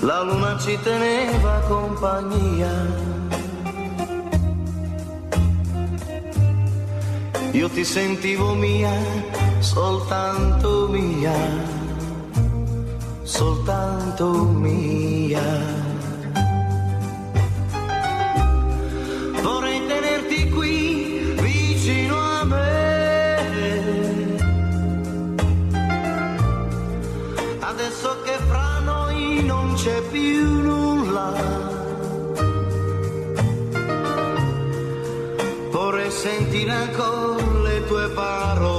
La luna ci teneva compagnia. Io ti sentivo mia soltanto mia soltanto mia. Vorrei tenerti qui vicino a me. Adesso che fra noi non c'è più nulla. Vorrei sentire ancora le tue parole.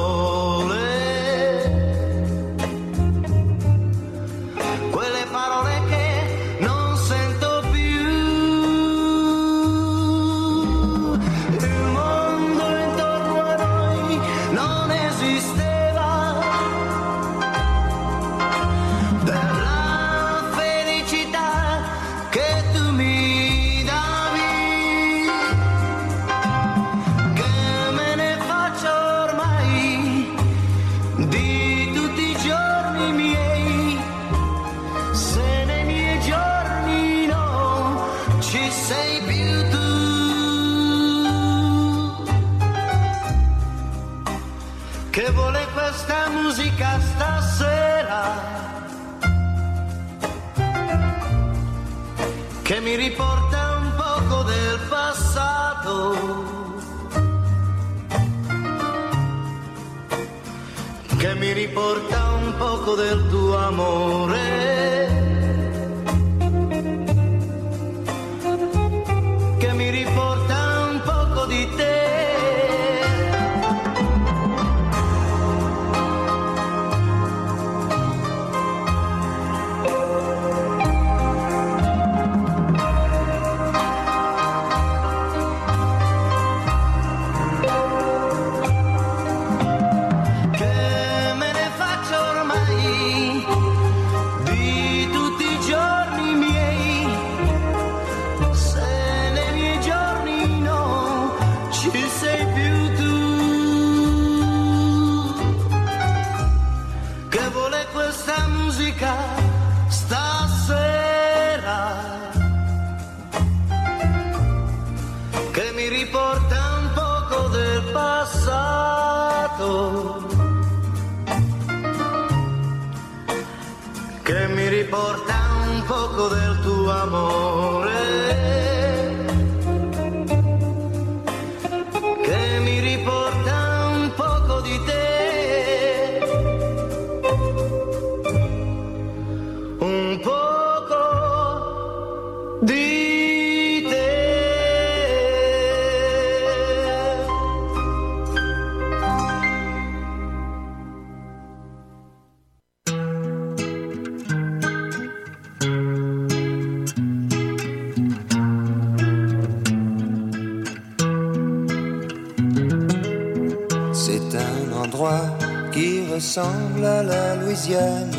Mi riporta un poco del passato che mi riporta un poco del tuo amore, à la